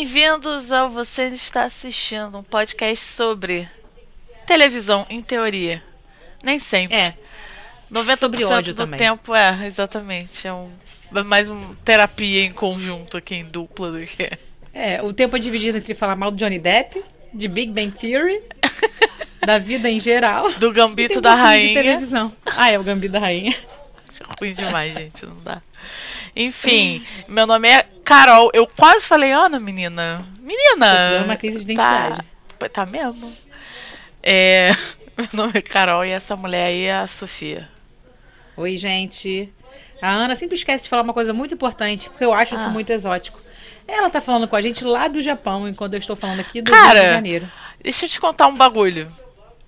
Bem-vindos ao Você Está Assistindo, um podcast sobre televisão, em teoria. Nem sempre. É. 90% sobre ódio do também. tempo é, exatamente. É um, mais uma terapia em conjunto aqui, em dupla do que. É, o tempo é dividido entre falar mal do Johnny Depp, de Big Bang Theory, da vida em geral. Do gambito da rainha. televisão. Ah, é o Gambito da Rainha. Ruim demais, gente, não dá. Enfim, meu nome é Carol. Eu quase falei Ana, menina. Menina! É uma crise de identidade. Tá, tá mesmo? É, meu nome é Carol e essa mulher aí é a Sofia. Oi, gente. A Ana sempre esquece de falar uma coisa muito importante, porque eu acho Ah. isso muito exótico. Ela tá falando com a gente lá do Japão, enquanto eu estou falando aqui do Cara, Rio de Janeiro. Deixa eu te contar um bagulho.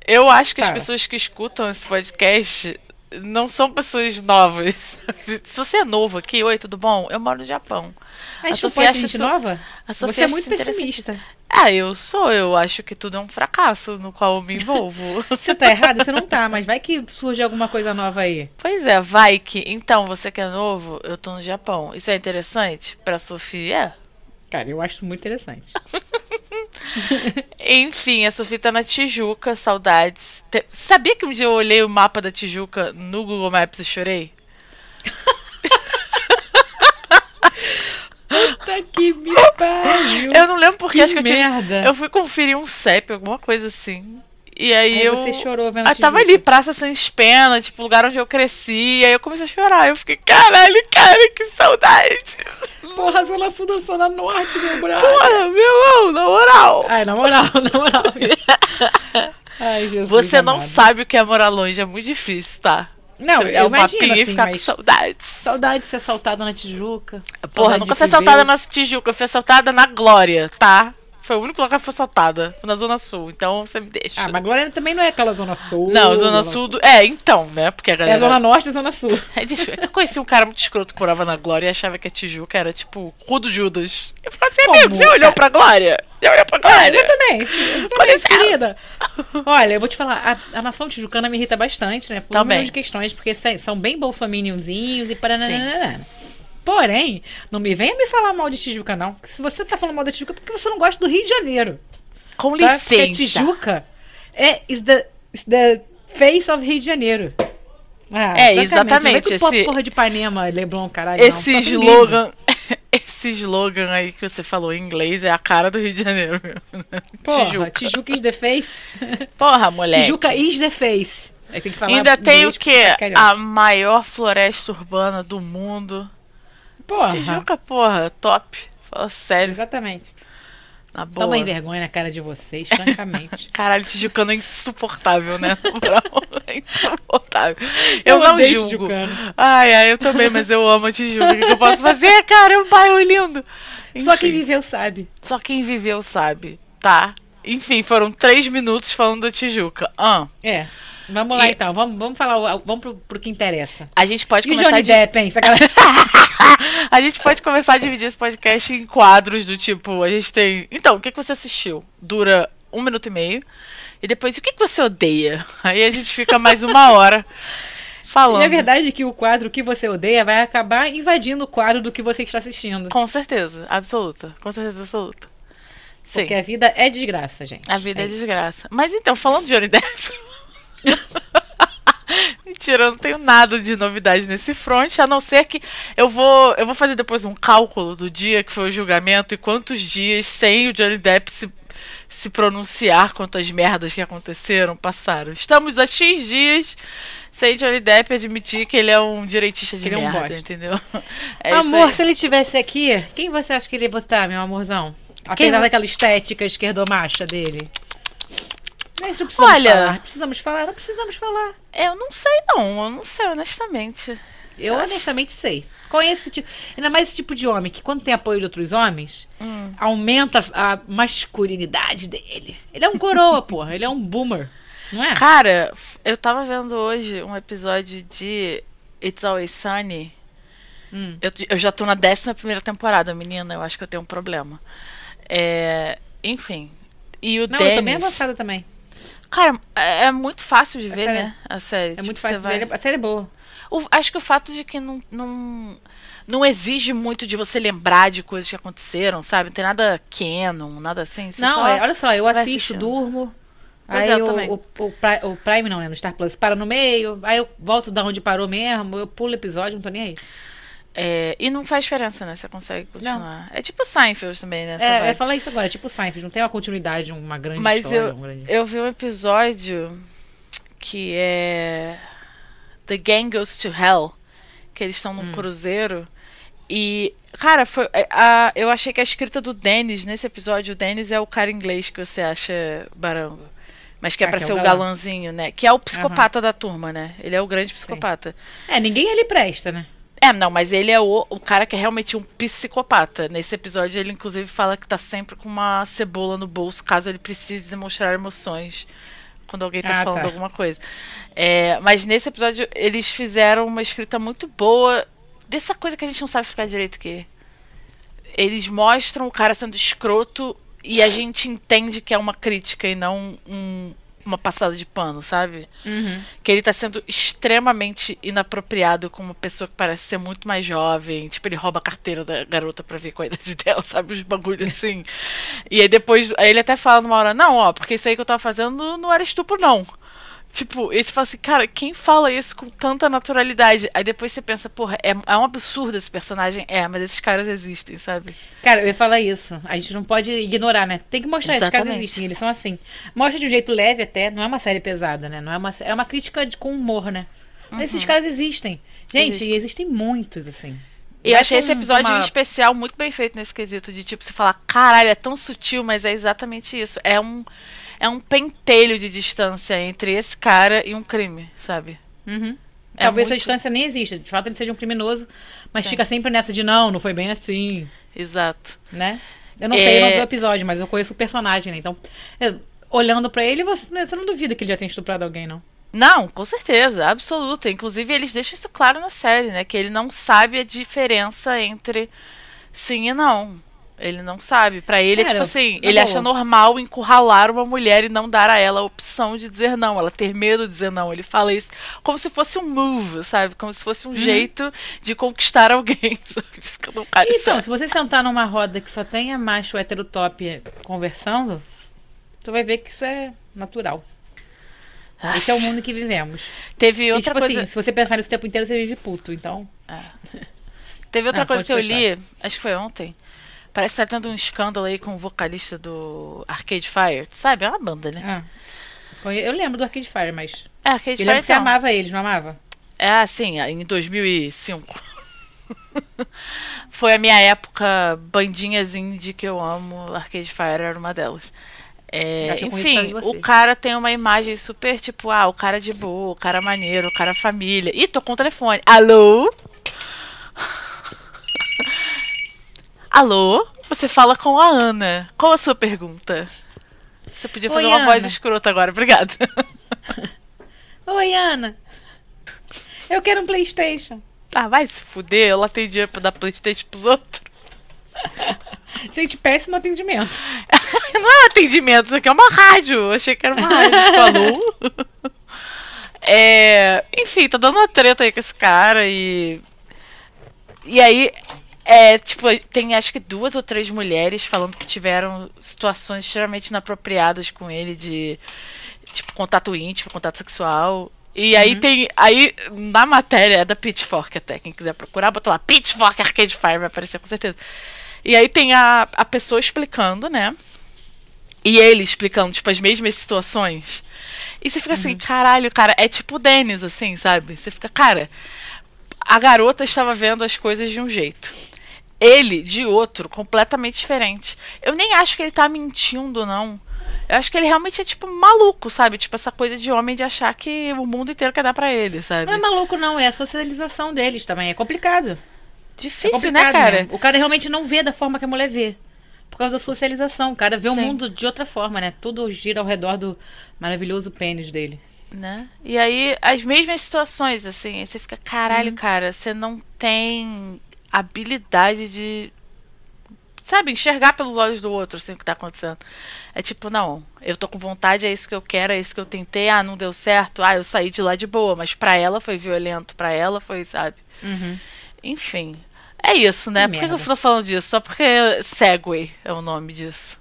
Eu acho que as pessoas que escutam esse podcast não são pessoas novas. Se você é novo aqui, oi, tudo bom? Eu moro no Japão. A a Sofia acha gente isso- nova? A Você Sofia é acha muito pessimista. Ah, eu sou, eu acho que tudo é um fracasso no qual eu me envolvo. Você tá errada? Você não tá, mas vai que surge alguma coisa nova aí. pois é, vai que. Então, você que é novo, eu tô no Japão. Isso é interessante pra Sofia? Cara, eu acho muito interessante. Enfim, a Sofia tá na Tijuca, saudades. Te- Sabia que um dia eu olhei o mapa da Tijuca no Google Maps e chorei? Puta que me pariu. Eu não lembro porque que acho que eu tinha. Eu fui conferir um CEP, alguma coisa assim. E aí, Aí eu. você chorou vendo Ah, tava ali, Praça Sans Pena, tipo, lugar onde eu cresci. Aí eu comecei a chorar. Eu fiquei, caralho, cara, que saudade. Porra, Sul da Zona Norte, meu brother. Porra, meu irmão, na moral. Ai, na moral, na moral. Ai, Jesus. Você não amado. sabe o que é morar longe, é muito difícil, tá? Não, Você olhar o mapinha e assim, ficar com saudades. saudade de ser assaltada na Tijuca. Porra, nunca fui assaltada na Tijuca, eu fui assaltada na Glória, tá? Foi o único lugar que fui assaltada, na Zona Sul, então você me deixa. Ah, mas Glória também não é aquela Zona Sul. Não, Zona Sul do... É, então, né? Porque a É galera... a Zona Norte e Zona Sul. É, eu- conheci um cara muito escroto que morava na Glória e achava que a Tijuca era tipo Rua do Judas. Eu falei assim, Como, amigo, você olhou pra Glória? Você olhou pra É, Glória? exatamente. Com Exatamente, licença. querida. Olha, eu vou te falar, a, a nação tijucana me irrita bastante, né? Por um Também. de questões, porque são bem bolsominionzinhos e paranana. Porém, não me venha me falar mal de Tijuca, não. Se você tá falando mal da Tijuca, é porque você não gosta do Rio de Janeiro. Com Tá? Porque licença. Tijuca é is the, is the face of Rio de Janeiro. Ah, É, exatamente, vem com esse- porra de Ipanema, Leblon, caralho. Esse não. Slogan... Esse slogan aí que você falou em inglês é a cara do Rio de Janeiro mesmo. né? Porra, Tijuca. Tijuca is the face. Porra, moleque. Tijuca is the face. Aí tem que falar Ainda tem o porque tá carioca. A maior floresta urbana do mundo. Porra. Tijuca, porra, top. Fala sério, Exatamente. na boa. Toma vergonha na cara de vocês, francamente. Caralho, Tijucano é insuportável, né? É insuportável. Eu, não odeio julgo. Tijucano. Ai, ai, eu também, mas eu amo a Tijuca. O que, eu posso fazer, cara? É um bairro lindo. Só quem Enfim, viveu sabe. só quem viveu sabe, tá? Enfim, foram três minutos falando da Tijuca. Ah, É. Vamos lá E- então, vamos, vamos falar, vamos pro, pro que interessa. a gente pode E começar Johnny de... Depp, hein? A gente pode começar a dividir esse podcast em quadros do tipo, a gente tem. Então, o que, que você assistiu? Dura um minuto e meio. E depois, o que, que você odeia? Aí a gente fica mais uma hora falando. E a verdade é que o quadro que você odeia vai acabar invadindo o quadro do que você está assistindo. Com certeza, absoluta. Com certeza absoluta. Sim. Porque a vida é desgraça, gente. A vida é, É desgraça. Mas então, falando de Johnny Depp. Mentira, eu não tenho nada de novidade nesse front, a não ser que eu vou, eu vou fazer depois um cálculo do dia que foi o julgamento e quantos dias sem o Johnny Depp se, se pronunciar quanto às merdas que aconteceram passaram. Estamos a X dias sem Johnny Depp admitir que ele é um direitista de Ele é um merda, entendeu? É Amor, se ele tivesse aqui, quem você acha que ele ia botar, meu amorzão? Quem Apesar vo- daquela estética esquerdomacha dele. Não precisamos Olha- falar. Precisamos falar, não precisamos falar. Eu não sei não, eu não sei honestamente. Eu Acho- honestamente sei. Conheço esse tipo. Ainda mais esse tipo de homem que, quando tem apoio de outros homens, Hum. aumenta a masculinidade dele. Ele é um coroa, porra. Ele é um boomer. Não é? Cara, eu tava vendo hoje um episódio de It's Always Sunny. Hum. Eu, eu já tô na 11 primeira temporada, menina. Eu acho que eu tenho um problema. É, enfim. E o Não, eu tô bem Dennis. avançada também. Cara, é, é muito fácil de ver, série- né? A série. É Tipo, muito você fácil vai- ver. A série é boa. O- acho que o fato de que não, não. não exige muito de você lembrar de coisas que aconteceram, sabe? Não tem nada canon, nada assim. Não, só é, olha só, eu assisto, durmo. Pois aí é, o, o, o, Prime não, né? No Star Plus para no meio, aí eu volto da onde parou mesmo, eu pulo episódio, não tô nem aí. É, e não faz diferença, né? Você consegue continuar. Não. É tipo Seinfeld também, né? É, é falar isso agora, é tipo Seinfeld, não tem uma continuidade, uma grande Mas história. Mas eu, grande... eu vi um episódio que é The Gang Goes to Hell, que eles estão num hum. cruzeiro. E, cara, foi, é, a, eu achei que a escrita do Dennis nesse episódio, o Dennis é o cara inglês que você acha barango. Mas que é ah, pra que ser é o, o galãzinho, né? Que é o psicopata uhum. da turma, né? Ele é o grande psicopata. Sim. É, ninguém ele presta, né? É, não, mas ele é o, o cara que é realmente um psicopata. Nesse episódio, ele inclusive fala que tá sempre com uma cebola no bolso, caso ele precise demonstrar emoções quando alguém tá ah, falando tá. alguma coisa. É, mas nesse episódio, eles fizeram uma escrita muito boa dessa coisa que a gente não sabe ficar direito que. Eles mostram o cara sendo escroto e a gente entende que é uma crítica e não um, uma passada de pano, sabe? Uhum. Que ele tá sendo extremamente inapropriado com uma pessoa que parece ser muito mais jovem. Tipo, ele rouba a carteira da garota pra ver qual é a idade dela, sabe? Os bagulhos assim. e aí depois, aí ele até fala numa hora, não, ó, porque isso aí que eu tava fazendo não era estupro, não. Tipo, e você fala assim, cara, quem fala isso com tanta naturalidade? Aí depois você pensa, porra, é, é um absurdo esse personagem. É, mas esses caras existem, sabe? Cara, eu ia falar isso. A gente não pode ignorar, né? Tem que mostrar, Exatamente. esses caras existem, eles são assim. Mostra de um jeito leve até, não é uma série pesada, né? Não é uma, é uma crítica de, com humor, né? Mas uhum. esses caras existem. Gente, Existe. existem muitos, assim. E eu achei esse episódio uma... especial muito bem feito nesse quesito de tipo, você falar, caralho, é tão sutil, mas é exatamente isso. É um é um pentelho de distância entre esse cara e um crime, sabe? Uhum. É Talvez muito... essa distância nem exista. De fato, ele seja um criminoso, mas é. fica sempre nessa de não, não foi bem assim. Exato. Né? Eu não é... sei, eu não vi o episódio, mas eu conheço o personagem, né? Então, eu, olhando para ele, você, né, você não duvida que ele já tenha estuprado alguém, não? Não, com certeza, absoluta. Inclusive, eles deixam isso claro na série, né? Que ele não sabe a diferença entre sim e não. Ele não sabe. Para ele, Cara, é tipo assim, ele boa. acha normal encurralar uma mulher e não dar a ela a opção de dizer não, ela ter medo de dizer não. Ele fala isso como se fosse um move, sabe? Como se fosse um uhum. jeito de conquistar alguém. então, se você sentar numa roda que só tenha macho heterotop conversando, tu vai ver que isso é natural. Ai. Esse é o mundo que vivemos. Teve outra e, tipo coisa. Assim, se você pensar nisso o tempo inteiro, você vive puto, então. É. Teve outra ah, coisa que eu li, acho que foi ontem, Parece que tá tendo um escândalo aí com o vocalista do Arcade Fire. Sabe? É uma banda, né? Ah. Eu lembro do Arcade Fire, mas. É, Arcade eu Fire. Você então. amava eles, não amava? É, sim, em 2005. Foi a minha época bandinhas indie que eu amo. Arcade Fire era uma delas. É, enfim, o cara tem uma imagem super tipo, ah, o cara de boa, o cara maneiro, o cara família. Ih, tô com o telefone. Alô? Alô? Você fala com a Ana. Qual a sua pergunta? Você podia fazer Oi, uma Ana. voz escrota agora, obrigada. Oi, Ana. Eu quero um Playstation. Ah, vai se fuder, ela tem dinheiro pra dar Playstation pros outros. Gente, péssimo atendimento. Não é um atendimento, isso aqui é uma rádio. Eu achei que era uma rádio. Falou. é, enfim, tá dando uma treta aí com esse cara e. E aí, é, tipo, tem acho que duas ou três mulheres falando que tiveram situações extremamente inapropriadas com ele de tipo contato íntimo, contato sexual. E aí uhum. tem. Aí na matéria é da Pitchfork até, quem quiser procurar, bota lá, Pitchfork Arcade Fire, vai aparecer com certeza. E aí tem a, a pessoa explicando, né? E ele explicando, tipo, as mesmas situações. E você fica assim, uhum. assim, caralho, cara, é tipo o Dennis, assim, sabe? Você fica, cara, a garota estava vendo as coisas de um jeito ele de outro, completamente diferente. Eu nem acho que ele tá mentindo, não. Eu acho que ele realmente é tipo maluco, sabe? Tipo essa coisa de homem de achar que o mundo inteiro quer dar para ele, sabe? Não é maluco, não, é a socialização deles também. É complicado. Difícil, é complicado, né, cara? Né? O cara realmente não vê da forma que a mulher vê. Por causa da socialização. O cara vê Sim. o mundo de outra forma, né? Tudo gira ao redor do maravilhoso pênis dele. Né? E aí, as mesmas situações, assim, aí você fica, caralho, hum. cara, você não tem habilidade de sabe, enxergar pelos olhos do outro, assim, o que tá acontecendo. É tipo, não, eu tô com vontade, é isso que eu quero, é isso que eu tentei, ah, não deu certo, ah, eu saí de lá de boa, mas pra ela foi violento, pra ela foi, sabe? Uhum. Enfim. É isso, né? Por que, que eu tô falando disso? Só porque Segway é o nome disso.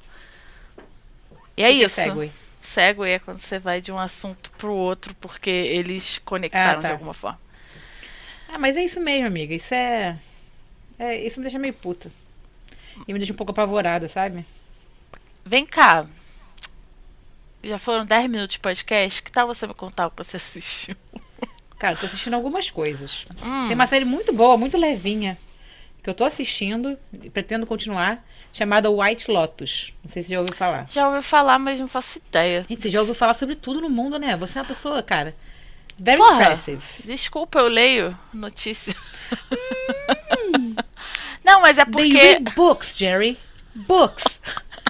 E é que isso. Que é Segway? Segway é quando você vai de um assunto pro outro porque eles conectaram ah, tá. de alguma forma. Ah, mas é isso mesmo, amiga. Isso é... é. Isso me deixa meio puta. E me deixa um pouco apavorada, sabe? Vem cá. Já foram 10 minutos de podcast. Que tal você me contar o que você assistiu? Cara, tô assistindo algumas coisas. Hum. Tem uma série muito boa, muito levinha, que eu tô assistindo e pretendo continuar, chamada White Lotus. Não sei se você já ouviu falar. Já ouviu falar, mas não faço ideia. E você já ouviu falar sobre tudo no mundo, né? Você é uma pessoa, cara, very Porra, impressive. Desculpa, eu leio notícia. Não, mas é porque... They read books, Jerry. Books.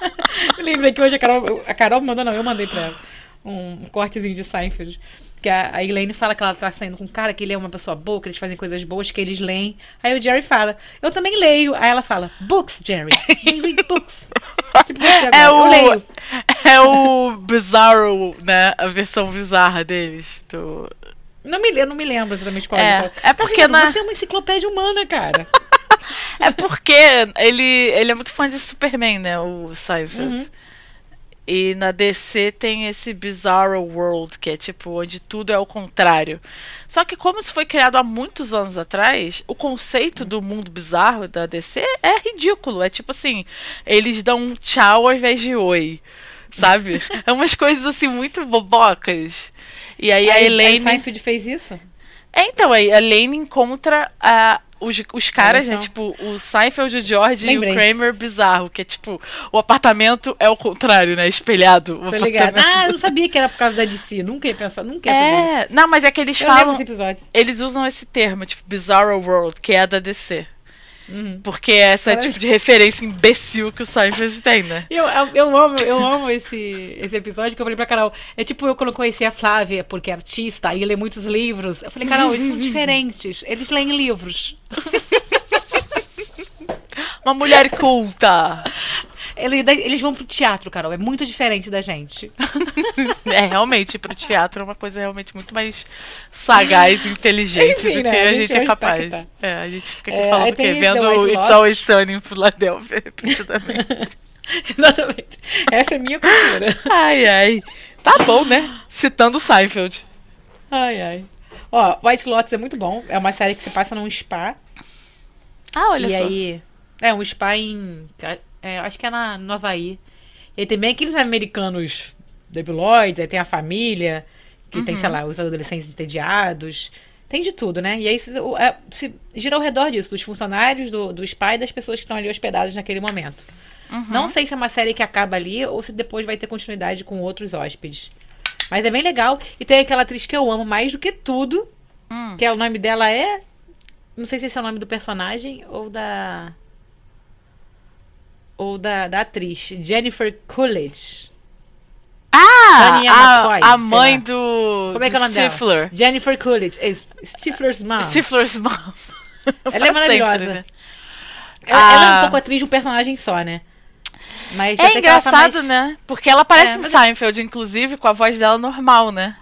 eu lembrei que hoje a Carol, a Carol mandou, não, eu mandei pra ela um, cortezinho de Seinfeld que a, a Elaine fala que ela tá saindo com um cara, que ele é uma pessoa boa, que eles fazem coisas boas, que eles leem. Aí o Jerry fala, eu também leio. Aí ela fala, books, Jerry. read books. tipo, é o, leio. É o Bizarro, né? A versão bizarra deles. Do... Não me, eu não me lembro exatamente qual é. É, é porque na... Você é uma enciclopédia humana, cara. É porque ele, ele é muito fã de Superman, né? O Seinfeld. Uhum. E na DC tem esse Bizarro World, que é tipo onde tudo é o contrário. Só que como isso foi criado há muitos anos atrás, o conceito do mundo bizarro da DC é ridículo. É tipo assim, eles dão um tchau ao invés de oi. Sabe? é umas coisas assim muito bobocas. E aí, aí a Elaine. A Seinfeld fez isso? É, então, aí a Elaine encontra a, os, os caras, né? Tipo, o Seinfeld, o George Lembrei. e o Kramer bizarro, que é tipo, o apartamento é o contrário, né? Espelhado. Tô ligado. Ah, eu não sabia que era por causa da DC. Nunca ia pensar, nunca ia É, não, mas é que eles eu falam. Eles usam esse termo, tipo, Bizarro World, que é a da DC. Uhum. Porque é esse é tipo de referência imbecil que o Seinfeld tem, né? Eu, eu, eu, amo, eu amo esse, esse episódio que eu falei pra Carol. É tipo eu quando conheci a Flávia, porque é artista, e lê muitos livros. Eu falei, Carol, eles são diferentes. Eles leem livros. Uma mulher culta. Eles vão pro teatro, Carol. É muito diferente da gente. é, realmente, pro teatro é uma coisa realmente muito mais sagaz e inteligente Enfim, do né? que a gente, é capaz. Tá. É, a gente fica aqui é, falando o quê? Vendo It's Always Sunny em Philadelphia, repetidamente. Exatamente. Essa é minha cultura. Ai, ai. Tá bom, né? Citando Seinfeld. Ai, ai. Ó, White Lotus é muito bom. É uma série que se passa num spa. Ah, olha e só. E aí. É, um spa em. É, acho que é na, no Havaí. E tem bem aqueles americanos debiloides, aí tem a família, que uhum. tem, sei lá, os adolescentes entediados. Tem de tudo, né? E aí se, é, se gira ao redor disso, dos funcionários, do, dos pais das pessoas que estão ali hospedadas naquele momento. Uhum. Não sei se é uma série que acaba ali ou se depois vai ter continuidade com outros hóspedes. Mas é bem legal. E tem aquela atriz que eu amo mais do que tudo. Hum. Que é, o nome dela é. Não sei se esse é o nome do personagem ou da ou da, da atriz, Jennifer Coolidge. Ah! a, a mãe do. Como é que é o nome Stifler. dela? Jennifer Coolidge. É Stifler's mom. Stifler's mom. ela é maravilhosa. Sempre, né? ela, ah. ela, é um ah. pouco atriz de um personagem só, né? Mas é engraçado, tá mais... né? Porque ela aparece é, em Seinfeld, inclusive, com a voz dela normal, né?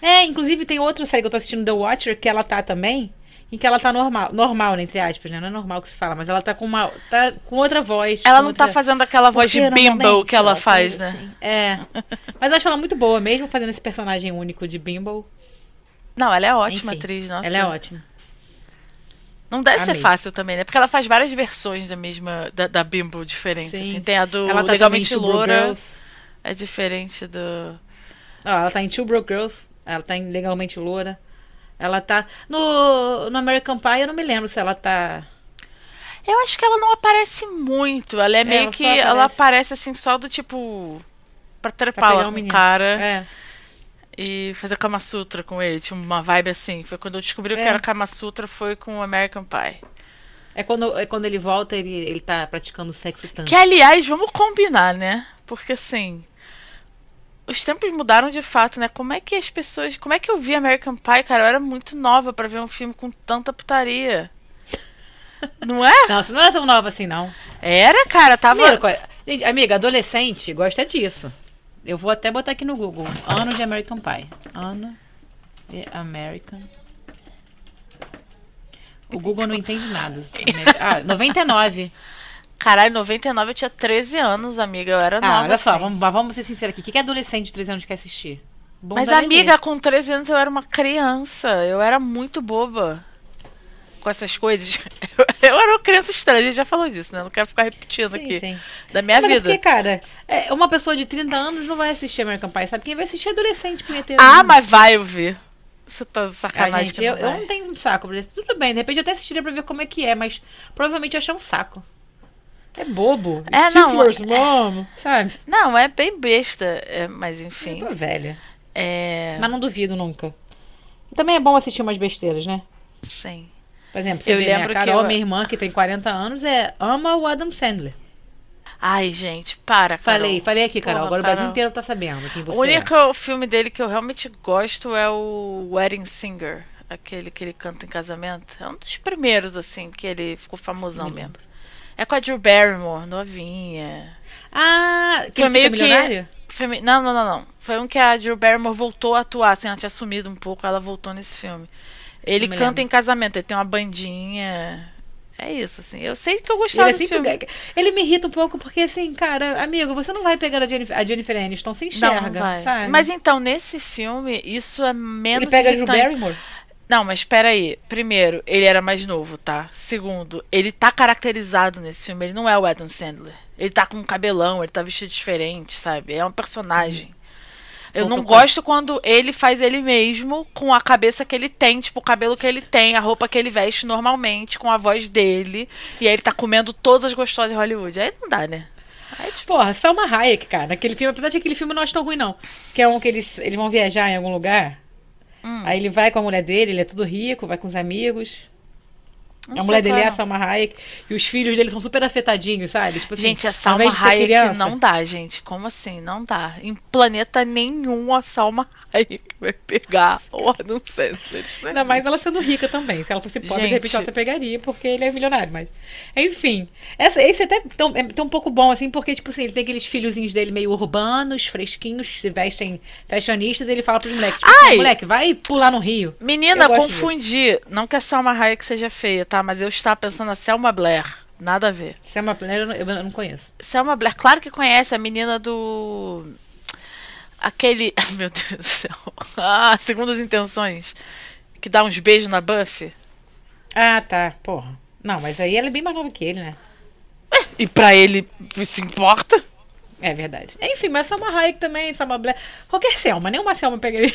É, inclusive tem outra série que eu tô assistindo, The Watcher, que ela tá também em que ela tá normal, normal, né, entre aspas, né? Não é normal que se fala, mas ela tá com uma. tá com outra voz. Ela não outra... tá fazendo aquela voz de bimbo que ela faz, né? Assim. É. mas eu acho ela muito boa, mesmo fazendo esse personagem único de bimbo. Não, ela é ótima Enfim, atriz, nossa. Ela é ótima. Não deve Amei. ser fácil também, né? Porque ela faz várias versões da mesma. da, da Bimbo diferentes. Assim. Tem a do ela tá Legalmente Loura. É diferente do. ela tá em Two Broke Girls. Ela tá em Legalmente Loura. Ela tá. No, no American Pie eu não me lembro se ela tá. Eu acho que ela não aparece muito. Ela é, é meio ela que. Aparece. Ela aparece assim só do tipo. Pra trepar lá com o cara. É. E fazer Kama Sutra com ele. Tinha uma vibe assim. Foi quando eu descobri é. que era Kama Sutra, foi com o American Pie. É quando, é quando ele volta, ele, ele tá praticando sexo tanto. Que aliás, vamos combinar, né? Porque assim os tempos mudaram de fato, né? Como é que as pessoas. Como é que eu vi American Pie, cara? Eu era muito nova para ver um filme com tanta putaria. Não é? Não, você não era tão nova assim, não. Era, cara, tava. Gente, amiga, adolescente gosta disso. Eu vou até botar aqui no Google. Ano de American Pie. Ano de American O Google não entende nada. Ah, 99. Caralho, 99 eu tinha 13 anos, amiga. Eu era ah, nova. Olha só, assim. vamos, vamos ser sinceros aqui. O que, que adolescente de 13 anos quer assistir? Mas, amiga, com 13 anos eu era uma criança. Eu era muito boba com essas coisas. Eu, eu era uma criança estranha, a gente já falou disso, né? Não quero ficar repetindo sim, aqui. Sim. Da minha Mas é vida. Porque, cara, é, uma pessoa de 30 anos não vai assistir American Pie, sabe? Quem vai assistir é adolescente, punheteiro. Ah, mas vai ouvir. Você tá sacanagem. Ah, gente, eu, eu, não tenho um saco pra isso. Tudo bem, de repente eu até assistiria pra ver como é que é, mas provavelmente eu achei um saco. É bobo. É, não. First, mom, sabe? Não, é bem besta, é, mas enfim. Tô velha. É... Mas não duvido nunca. E também é bom assistir umas besteiras, né? Sim. Por exemplo, você eu vê, lembro né, a Carol, eu... minha irmã, que tem 40 anos, é ama o Adam Sandler. Ai, gente, para, Carol. Falei, falei aqui, Carol. Porra, Agora Carol. o Brasil inteiro tá sabendo quem você O único é. filme dele que eu realmente gosto é o Wedding Singer. Aquele que ele canta em casamento. É um dos primeiros, assim, que ele ficou famosão Me mesmo. É com a Drew Barrymore, novinha. Ah, que foi meio que. Foi, não, não, não, não. Foi um que a Drew Barrymore voltou a atuar, assim, ela tinha sumido um pouco, ela voltou nesse filme. Ele canta lembro. em casamento, ele tem uma bandinha. É isso, assim. Eu sei que eu gostava ele, é desse filme. Ele me irrita um pouco porque, assim, cara, amigo, você não vai pegar a Jennifer, a Jennifer Aniston, você enxerga, não, não vai. sabe? Mas então, nesse filme, isso é menos Ele pega irritante. a Drew Barrymore? Não, mas espera aí. Primeiro, ele era mais novo, tá? Segundo, ele tá caracterizado nesse filme. Ele não é o Adam Sandler. Ele tá com um cabelão, ele tá vestido diferente, sabe? É um personagem. Uhum. Eu não gosto quando ele faz ele mesmo com a cabeça que ele tem, tipo, o cabelo que ele tem, a roupa que ele veste normalmente, com a voz dele. E aí ele tá comendo todas as gostosas de Hollywood. Aí não dá, né? Aí, tipo, Porra, Salma Hayek, cara. Aquele filme, apesar de aquele filme não acho tão ruim, não. Que é um que eles, eles vão viajar em algum lugar. Hum. Aí ele vai com a mulher dele, ele é tudo rico, vai com os amigos. Não a mulher dele é a Salma Hayek e os filhos dele são super afetadinhos, sabe? Tipo assim, gente, a Salma Hayek criança, não dá, gente. Como assim? Não dá. Em planeta nenhum a Salma Hayek vai pegar o Adam Sandler. Ainda mais ela sendo rica também. Se ela fosse pobre, gente... de repente ela até pegaria, porque ele é milionário. Mas, enfim. Essa, esse até tão, é tão um pouco bom, assim, porque, tipo assim, ele tem aqueles filhozinhos dele meio urbanos, fresquinhos, se vestem fashionistas, e ele fala pros moleques, tipo, assim, moleque, vai pular no rio. Menina, confundi. Disso. Não que a Salma Hayek seja feia, tá? Mas eu estava pensando na Selma Blair. Nada a ver. Selma Blair eu não, eu não conheço. Selma Blair, claro que conhece, a menina do. Aquele. Meu Deus do céu. Ah, segundo as intenções. Que dá uns beijos na Buffy. Ah, tá. Porra. Não, mas aí ela é bem mais nova que ele, né? É, e pra ele isso importa? É verdade. Enfim, mas Selma Hayek também, Selma Blair. Qualquer Selma, nenhuma Selma pegaria.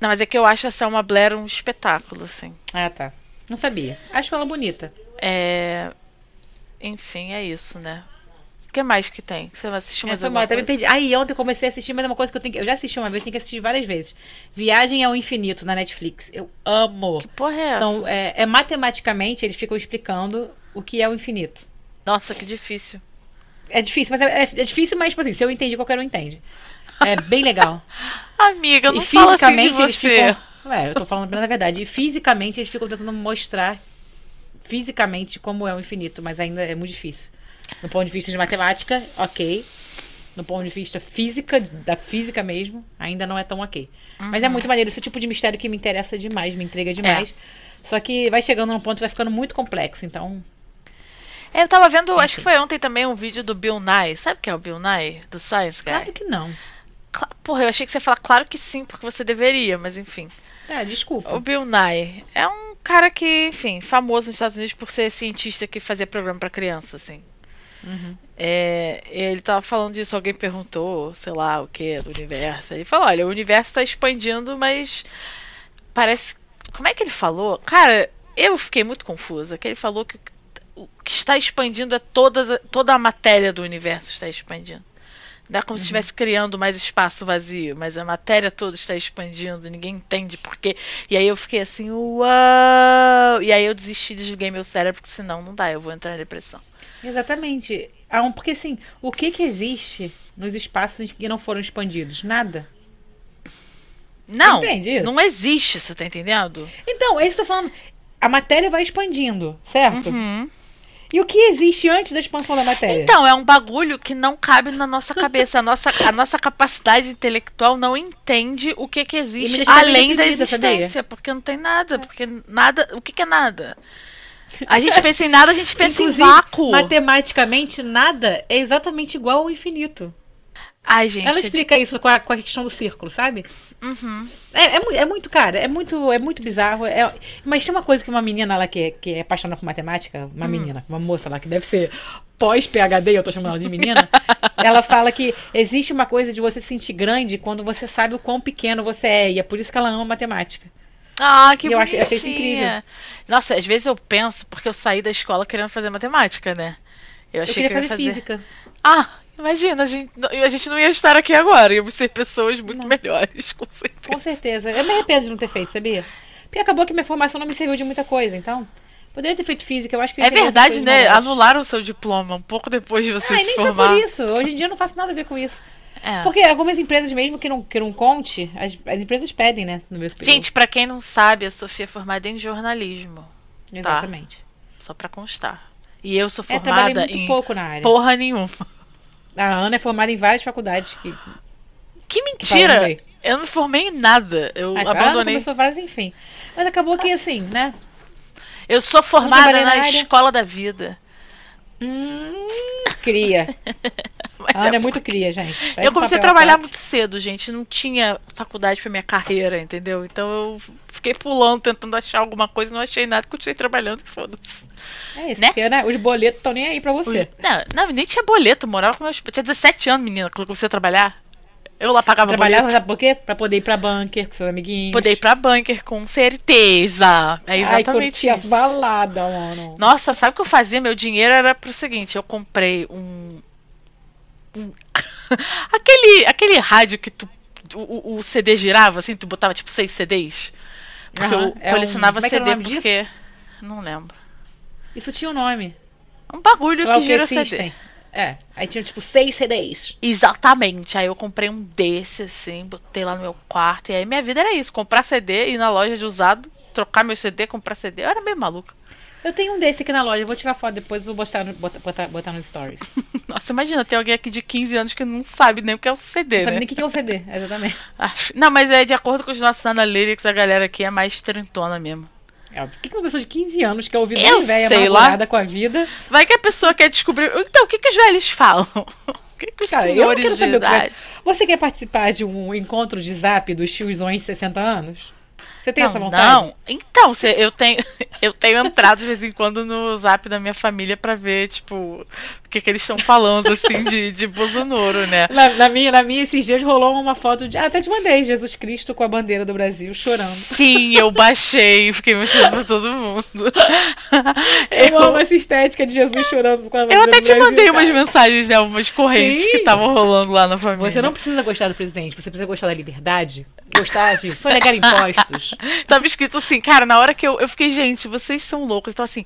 Não, mas é que eu acho a Selma Blair um espetáculo, assim. Ah, tá. Não sabia. Acho ela bonita. É. Enfim, é isso, né? O que mais que tem? Você vai assistir mais é, alguma coisa? Perdi. Aí ontem eu comecei a assistir, mas é uma coisa que eu tenho que... Eu já assisti uma vez, tenho que assistir várias vezes. Viagem ao Infinito, na Netflix. Eu amo. Que porra é essa? São, é, é matematicamente, eles ficam explicando o que é o infinito. Nossa, que difícil. É difícil, mas é, é, é difícil, mas, tipo assim, se eu entendi, qualquer um entende. É bem legal. Amiga, não e fala assim de você. Ficam, é, eu tô falando na verdade. E fisicamente eles ficam tentando mostrar fisicamente como é o infinito, mas ainda é muito difícil. No ponto de vista de matemática, ok. No ponto de vista física, da física mesmo, ainda não é tão ok. Uhum. Mas é muito maneiro. Esse tipo de mistério que me interessa demais, me intriga demais. É. Só que vai chegando num ponto que vai ficando muito complexo, então. É, eu tava vendo, acho que foi ontem também um vídeo do Bill Nye. Sabe o que é o Bill Nye? Do Science Guy? Claro que não. Porra, eu achei que você ia falar claro que sim, porque você deveria, mas enfim. É, desculpa. O Bill Nye é um cara que, enfim, famoso nos Estados Unidos por ser cientista que fazia programa para criança, assim. Uhum. É, ele tava falando disso, alguém perguntou, sei lá, o que do universo. Ele falou, olha, o universo está expandindo, mas parece. Como é que ele falou? Cara, eu fiquei muito confusa. Que ele falou que o que está expandindo é toda, toda a matéria do universo está expandindo. Não é como uhum. se estivesse criando mais espaço vazio, mas a matéria toda está expandindo, ninguém entende porquê. E aí eu fiquei assim, uau! E aí eu desisti, desliguei meu cérebro, porque senão não dá, eu vou entrar em depressão. Exatamente. Porque assim, o que que existe nos espaços que não foram expandidos? Nada. Não, não existe, você tá entendendo? Então, é isso que eu tô falando. A matéria vai expandindo, certo? Uhum. E o que existe antes da expansão da matéria? Então, é um bagulho que não cabe na nossa cabeça. A nossa, a nossa capacidade intelectual não entende o que, que existe além da existência. Porque não tem nada. Porque nada. O que, que é nada? A gente pensa em nada, a gente pensa Inclusive, em vácuo. Matematicamente, nada é exatamente igual ao infinito. Ai, gente. Ela explica isso com a, com a questão do círculo, sabe? Uhum. É, é, é, muito, cara, é muito, é muito bizarro. É, mas tem uma coisa que uma menina lá que, é, que é apaixonada por matemática, uma hum. menina, uma moça lá que deve ser pós-PHD, eu tô chamando ela de menina, ela fala que existe uma coisa de você se sentir grande quando você sabe o quão pequeno você é. E é por isso que ela ama matemática. Ah, que e eu achei, isso incrível. Nossa, às vezes eu penso, porque eu saí da escola querendo fazer matemática, né? Eu achei eu que eu ia fazer. Física. Ah, Imagina, a gente, a gente não ia estar aqui agora, íamos ser pessoas muito não. melhores, com certeza. Com certeza. Eu me arrependo de não ter feito, sabia? Porque acabou que minha formação não me serviu de muita coisa, então. Poderia ter feito física, eu acho que. É verdade, né? Melhores. Anularam o seu diploma um pouco depois de você ah, se nem formar. Só por isso. Hoje em dia eu não faço nada a ver com isso. É. Porque algumas empresas, mesmo que não, que não conte, as, as empresas pedem, né? No meu Gente, para quem não sabe, a Sofia é formada em jornalismo. Tá? Exatamente. Tá? Só para constar. E eu sou é, formada é, em pouco na área. porra nenhuma. A Ana é formada em várias faculdades. Que, que mentira! Que eu não me formei em nada. Eu ah, abandonei. Ana começou várias, enfim. Mas acabou que assim, né? Eu sou formada na, na escola da vida. Hum, cria. Mas Ana é, é muito cria, gente. eu comecei a trabalhar muito cedo, gente. Não tinha faculdade pra minha carreira, entendeu? Então eu fiquei pulando, tentando achar alguma coisa, não achei nada, continuei trabalhando e foda-se. É isso, né? porque né, os boletos estão nem aí pra você. Os, não, não, nem tinha boleto, morava com meus. Eu tinha 17 anos, menina, quando eu comecei a trabalhar. Eu lá pagava Trabalhava, boleto. sabe por quê? Pra poder ir pra bunker com seus amiguinhos. Poder ir pra bunker, com certeza. É exatamente Ai, isso. balada, mano. Nossa, sabe o que eu fazia? Meu dinheiro era pro seguinte, eu comprei um... um aquele, aquele rádio que tu... O, o, CD girava, assim, tu botava tipo seis CDs. Porque eu é colecionava um... CD é porque... Disso? Não lembro. Isso tinha um nome. Um bagulho que gira CD. É, aí tinha tipo seis CDs. Exatamente. Aí eu comprei um desse, assim, botei lá no meu quarto. E aí minha vida era isso: comprar CD, ir na loja de usado, trocar meu CD, comprar CD. Eu era meio maluca. Eu tenho um desse aqui na loja, eu vou tirar foto depois e vou botar no, botar, botar, botar no stories. Nossa, imagina, tem alguém aqui de 15 anos que não sabe nem o que é o CD, não né? Sabe nem o que é o CD, exatamente. Não, mas é de acordo com os nossos analytics, a galera aqui é mais trentona mesmo. É, por que, que uma pessoa de 15 anos quer ouvir uma velha amargurada com a vida? Vai que a pessoa quer descobrir. Então, o que, que os velhos falam? O que, que os Cara, senhores de idade? Você quer participar de um encontro de zap dos tiozões de 60 anos? Você tem não, essa vontade? Não, então, eu tenho, eu tenho entrado de vez em quando no zap da minha família pra ver, tipo, o que, que eles estão falando, assim, de, de Bolsonaro, né? Na, na, minha, na minha, esses dias rolou uma foto de. Ah, até te mandei, Jesus Cristo com a bandeira do Brasil chorando. Sim, eu baixei, fiquei mostrando pra todo mundo. Eu, eu amo essa estética de Jesus chorando com a bandeira. Eu até te Brasil, mandei cara. umas mensagens, né? Umas correntes Sim. que estavam rolando lá na família. Você não precisa gostar do presidente, você precisa gostar da liberdade, gostar de sonegar impostos. Tava escrito assim, cara, na hora que eu, eu fiquei, gente, vocês são loucos. Então, assim,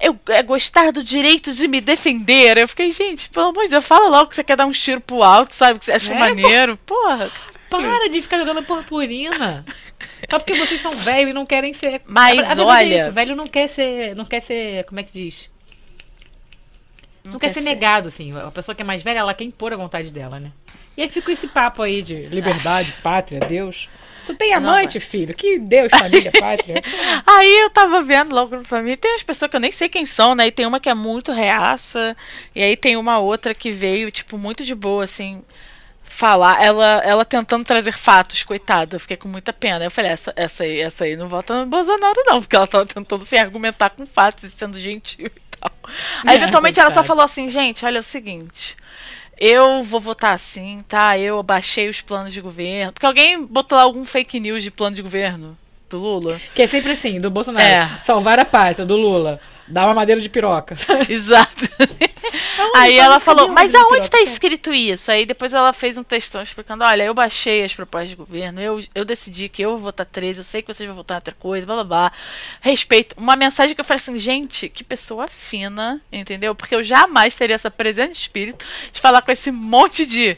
eu é gostar do direito de me defender. Eu fiquei, gente, pelo amor de Deus, fala logo que você quer dar um tiro pro alto, sabe? Que você acha é, maneiro. Porra, Para de ficar jogando purpurina. Só porque vocês são velhos e não querem ser. Mas a, a olha. É velho não quer ser. Não quer ser. Como é que diz? Não, não quer, quer ser, ser negado, assim. A pessoa que é mais velha, ela quer impor a vontade dela, né? E aí fica esse papo aí de liberdade, pátria, Deus. Tu tem amante, não, filho? Que Deus, família, pátria. Aí eu tava vendo logo no família, tem umas pessoas que eu nem sei quem são, né? E tem uma que é muito reaça, e aí tem uma outra que veio, tipo, muito de boa, assim, falar, ela, ela tentando trazer fatos, coitada, eu fiquei com muita pena. Eu falei, essa, essa aí, essa aí não vota no Bolsonaro, não, porque ela tava tentando se argumentar com fatos e sendo gentil Aí, é, eventualmente, ela só falou assim, gente, olha é o seguinte eu vou votar assim, tá? Eu baixei os planos de governo. Porque alguém botou lá algum fake news de plano de governo do Lula. Que é sempre assim, do Bolsonaro. É. Salvar a pátria, do Lula. Dar uma madeira de piroca. Exato. Aí ela falou, mas aonde está escrito isso? Aí depois ela fez um textão explicando, olha, eu baixei as propostas de governo, eu, eu decidi que eu vou votar 13, eu sei que vocês vão votar outra coisa, blá blá blá. Respeito. Uma mensagem que eu falei assim, gente, que pessoa fina, entendeu? Porque eu jamais teria essa presença de espírito de falar com esse monte de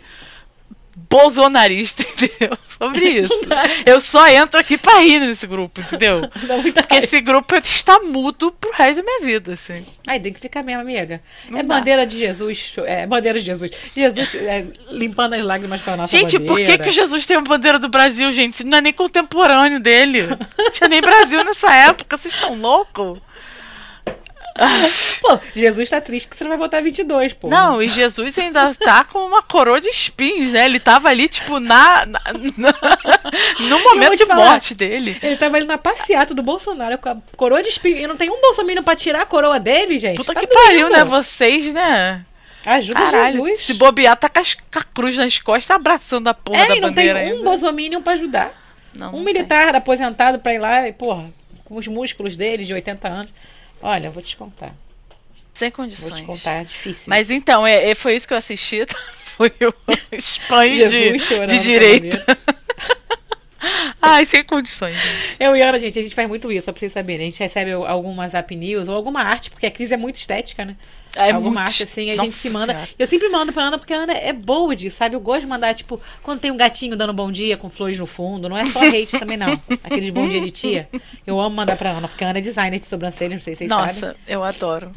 bolsonarista, entendeu? Sobre isso. Eu só entro aqui pra rir nesse grupo, entendeu? Porque esse grupo está mudo pro resto da minha vida, assim. Ai, tem que ficar mesmo, amiga. Não é dá. bandeira de Jesus, é bandeira de Jesus. Jesus é, limpando as lágrimas com a nossa gente, bandeira. Gente, por que, que Jesus tem a bandeira do Brasil, gente? Não é nem contemporâneo dele. Não tinha nem Brasil nessa época, vocês estão loucos? pô, Jesus tá triste que você não vai votar 22, pô. Não, e Jesus ainda tá com uma coroa de espinhos, né? Ele tava ali, tipo, na. na, na no momento de falar, morte dele. Ele tava ali na passeata do Bolsonaro com a coroa de espinhos. E não tem um bolsominion pra tirar a coroa dele, gente. Puta tá que pariu, né? Vocês, né? Ajuda Caralho, Jesus. Se bobear, tá com, a cruz nas costas abraçando a porra é, da bandeira. Não tem um bolsominion pra ajudar. Não, um não militar tem. aposentado pra ir lá e, porra, com os músculos dele de 80 anos. Olha, eu vou te contar. Sem condições. Vou te contar, é difícil. Mas então, é, é foi isso que eu assisti. Foi os pães de, de direita. Ai, sem condições, gente. Eu e Ana, gente, a gente faz muito isso, só pra vocês saberem. A gente recebe algumas app news ou alguma arte, porque a crise é muito estética, né? É muito... arte assim, a Nossa gente se manda. Senhora. Eu sempre mando pra Ana, porque a Ana é boa disso, sabe? Eu gosto de mandar, tipo, quando tem um gatinho dando bom dia com flores no fundo. Não é só hate também, não. Aqueles bom dia de tia. Eu amo mandar pra Ana, porque a Ana é designer de sobrancelha, não sei se vocês Nossa, sabem. Nossa, eu adoro.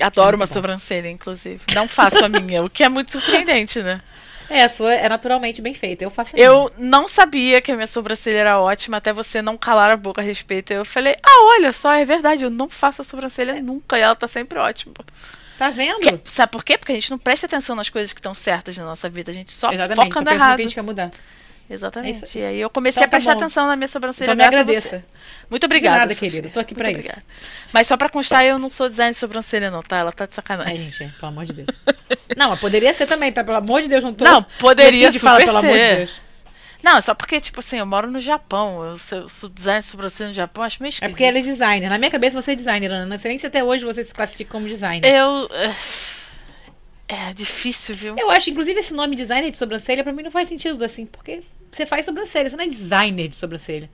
Adoro uma sobrancelha, inclusive. Não faço a minha, o que é muito surpreendente, né? É, a sua é naturalmente bem feita. Eu faço Eu não sabia que a minha sobrancelha era ótima até você não calar a boca a respeito. Eu falei, ah, olha só, é verdade, eu não faço a sobrancelha é. nunca e ela tá sempre ótima. Tá vendo? Sabe por quê? Porque a gente não presta atenção nas coisas que estão certas na nossa vida, a gente só Exatamente, foca no errado. Que a gente quer mudar. Exatamente. É e aí eu comecei então, a prestar tá atenção na minha sobrancelha. Então me agradeça. Muito obrigada. De nada, querido. Tô aqui Muito pra obrigada. isso. Mas só pra constar, eu não sou design de sobrancelha, não, tá? Ela tá de sacanagem. Ai, gente, pelo amor de Deus. não, mas poderia ser também, tá? Pelo amor de Deus, não tô. Não, poderia super falar, pelo amor de Deus. Não, é só porque, tipo assim, eu moro no Japão. Eu sou, sou designer de sobrancelha no Japão, acho meio esquisito. É porque ela é designer. Na minha cabeça você é designer, Ana. Não sei nem se até hoje você se classifica como designer. Eu. É difícil, viu? Eu acho, inclusive, esse nome designer de sobrancelha pra mim não faz sentido, assim, porque você faz sobrancelha, você não é designer de sobrancelha.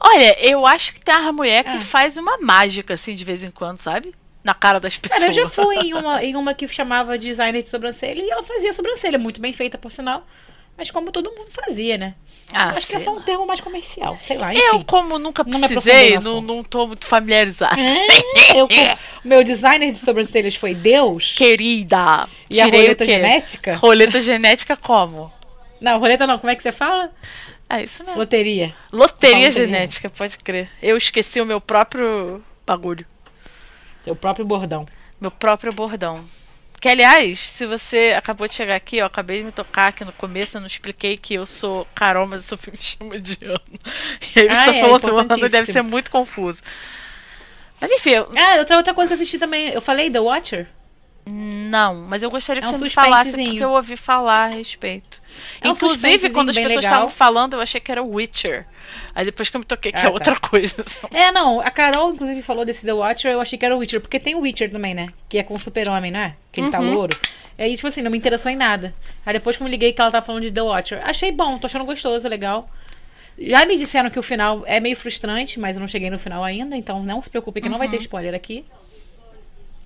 Olha, eu acho que tem uma mulher que ah. faz uma mágica, assim, de vez em quando, sabe? Na cara das pessoas. Cara, eu já fui em uma, em uma que chamava designer de sobrancelha e ela fazia sobrancelha, muito bem feita, por sinal. Mas como todo mundo fazia, né? Ah, acho que é só um termo mais comercial, sei lá. Enfim, eu, como nunca precisei, não, não tô muito familiarizada. É, eu, o meu designer de sobrancelhas foi Deus. Querida. E a roleta genética? Roleta genética como? Não, roleta não, como é que você fala? É isso mesmo. Loteria. Loteria genética, pode crer. Eu esqueci o meu próprio bagulho. Seu próprio bordão. Meu próprio bordão. Que, aliás, se você acabou de chegar aqui, eu acabei de me tocar aqui no começo, eu não expliquei que eu sou Carol, mas eu sou filho chama de Ana. E aí você ah, tá é, falando ano deve ser muito confuso. Mas enfim. Eu... Ah, outra, outra coisa que eu assisti também. Eu falei The Watcher? Não, mas eu gostaria que é um você me falasse porque eu ouvi falar a respeito. É um Inclusive, quando as pessoas estavam falando, eu achei que era Witcher. Aí depois que eu me toquei que é ah, é outra coisa. É, não, a Carol, inclusive, falou desse The Watcher, eu achei que era o Witcher, porque tem o Witcher também, né? Que é com o super-homem, não é? Que ele tá uhum. tá louro. E aí, tipo assim, não me interessou em nada. Aí depois que eu me liguei que ela tava falando de The Watcher, achei bom, tô achando gostoso, legal. Já me disseram que o final é meio frustrante, mas eu não cheguei no final ainda, então não se preocupe que uhum. não vai ter uhum. spoiler aqui.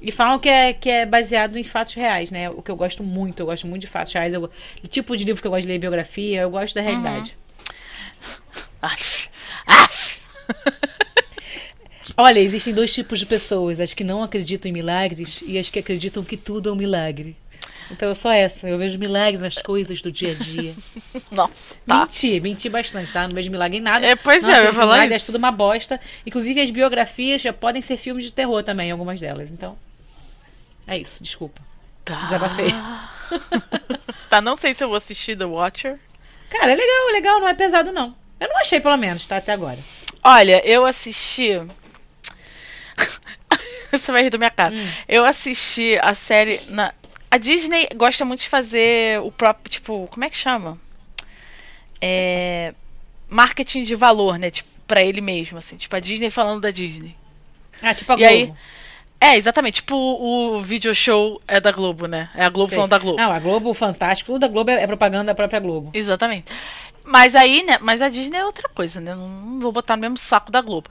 E falam que é, que é baseado em fatos reais, né? O que eu gosto muito, eu gosto muito de fatos reais. Eu, o tipo de livro que eu gosto de ler biografia, eu gosto da realidade. Uhum. Olha, existem dois tipos de pessoas: as que não acreditam em milagres e as que acreditam que tudo é um milagre. Então eu sou essa, eu vejo milagres nas coisas do dia a dia. Nossa. Tá. Menti, menti bastante, tá? Não vejo milagre em nada. É, pois é, eu ia falar milagre, isso. É tudo uma bosta. Inclusive as biografias já podem ser filmes de terror também, algumas delas. Então. É isso, desculpa. Tá. Desabafei. tá, não sei se eu vou assistir The Watcher. Cara, é legal, é legal, não é pesado não. Eu não achei, pelo menos, tá? Até agora. Olha, eu assisti. Você vai rir da minha cara. Hum. Eu assisti a série. Na... A Disney gosta muito de fazer o próprio. Tipo, como é que chama? É. Marketing de valor, né? Tipo, pra ele mesmo, assim. Tipo, a Disney falando da Disney. Ah, tipo a Globo. E aí, é, exatamente. Tipo, o, video show é da Globo, né? É a Globo Sei. falando da Globo. Não, a Globo, fantástico. O da Globo é, é propaganda da própria Globo. Exatamente. Mas aí, né? Mas a Disney é outra coisa, né? Não, não vou botar no mesmo saco da Globo.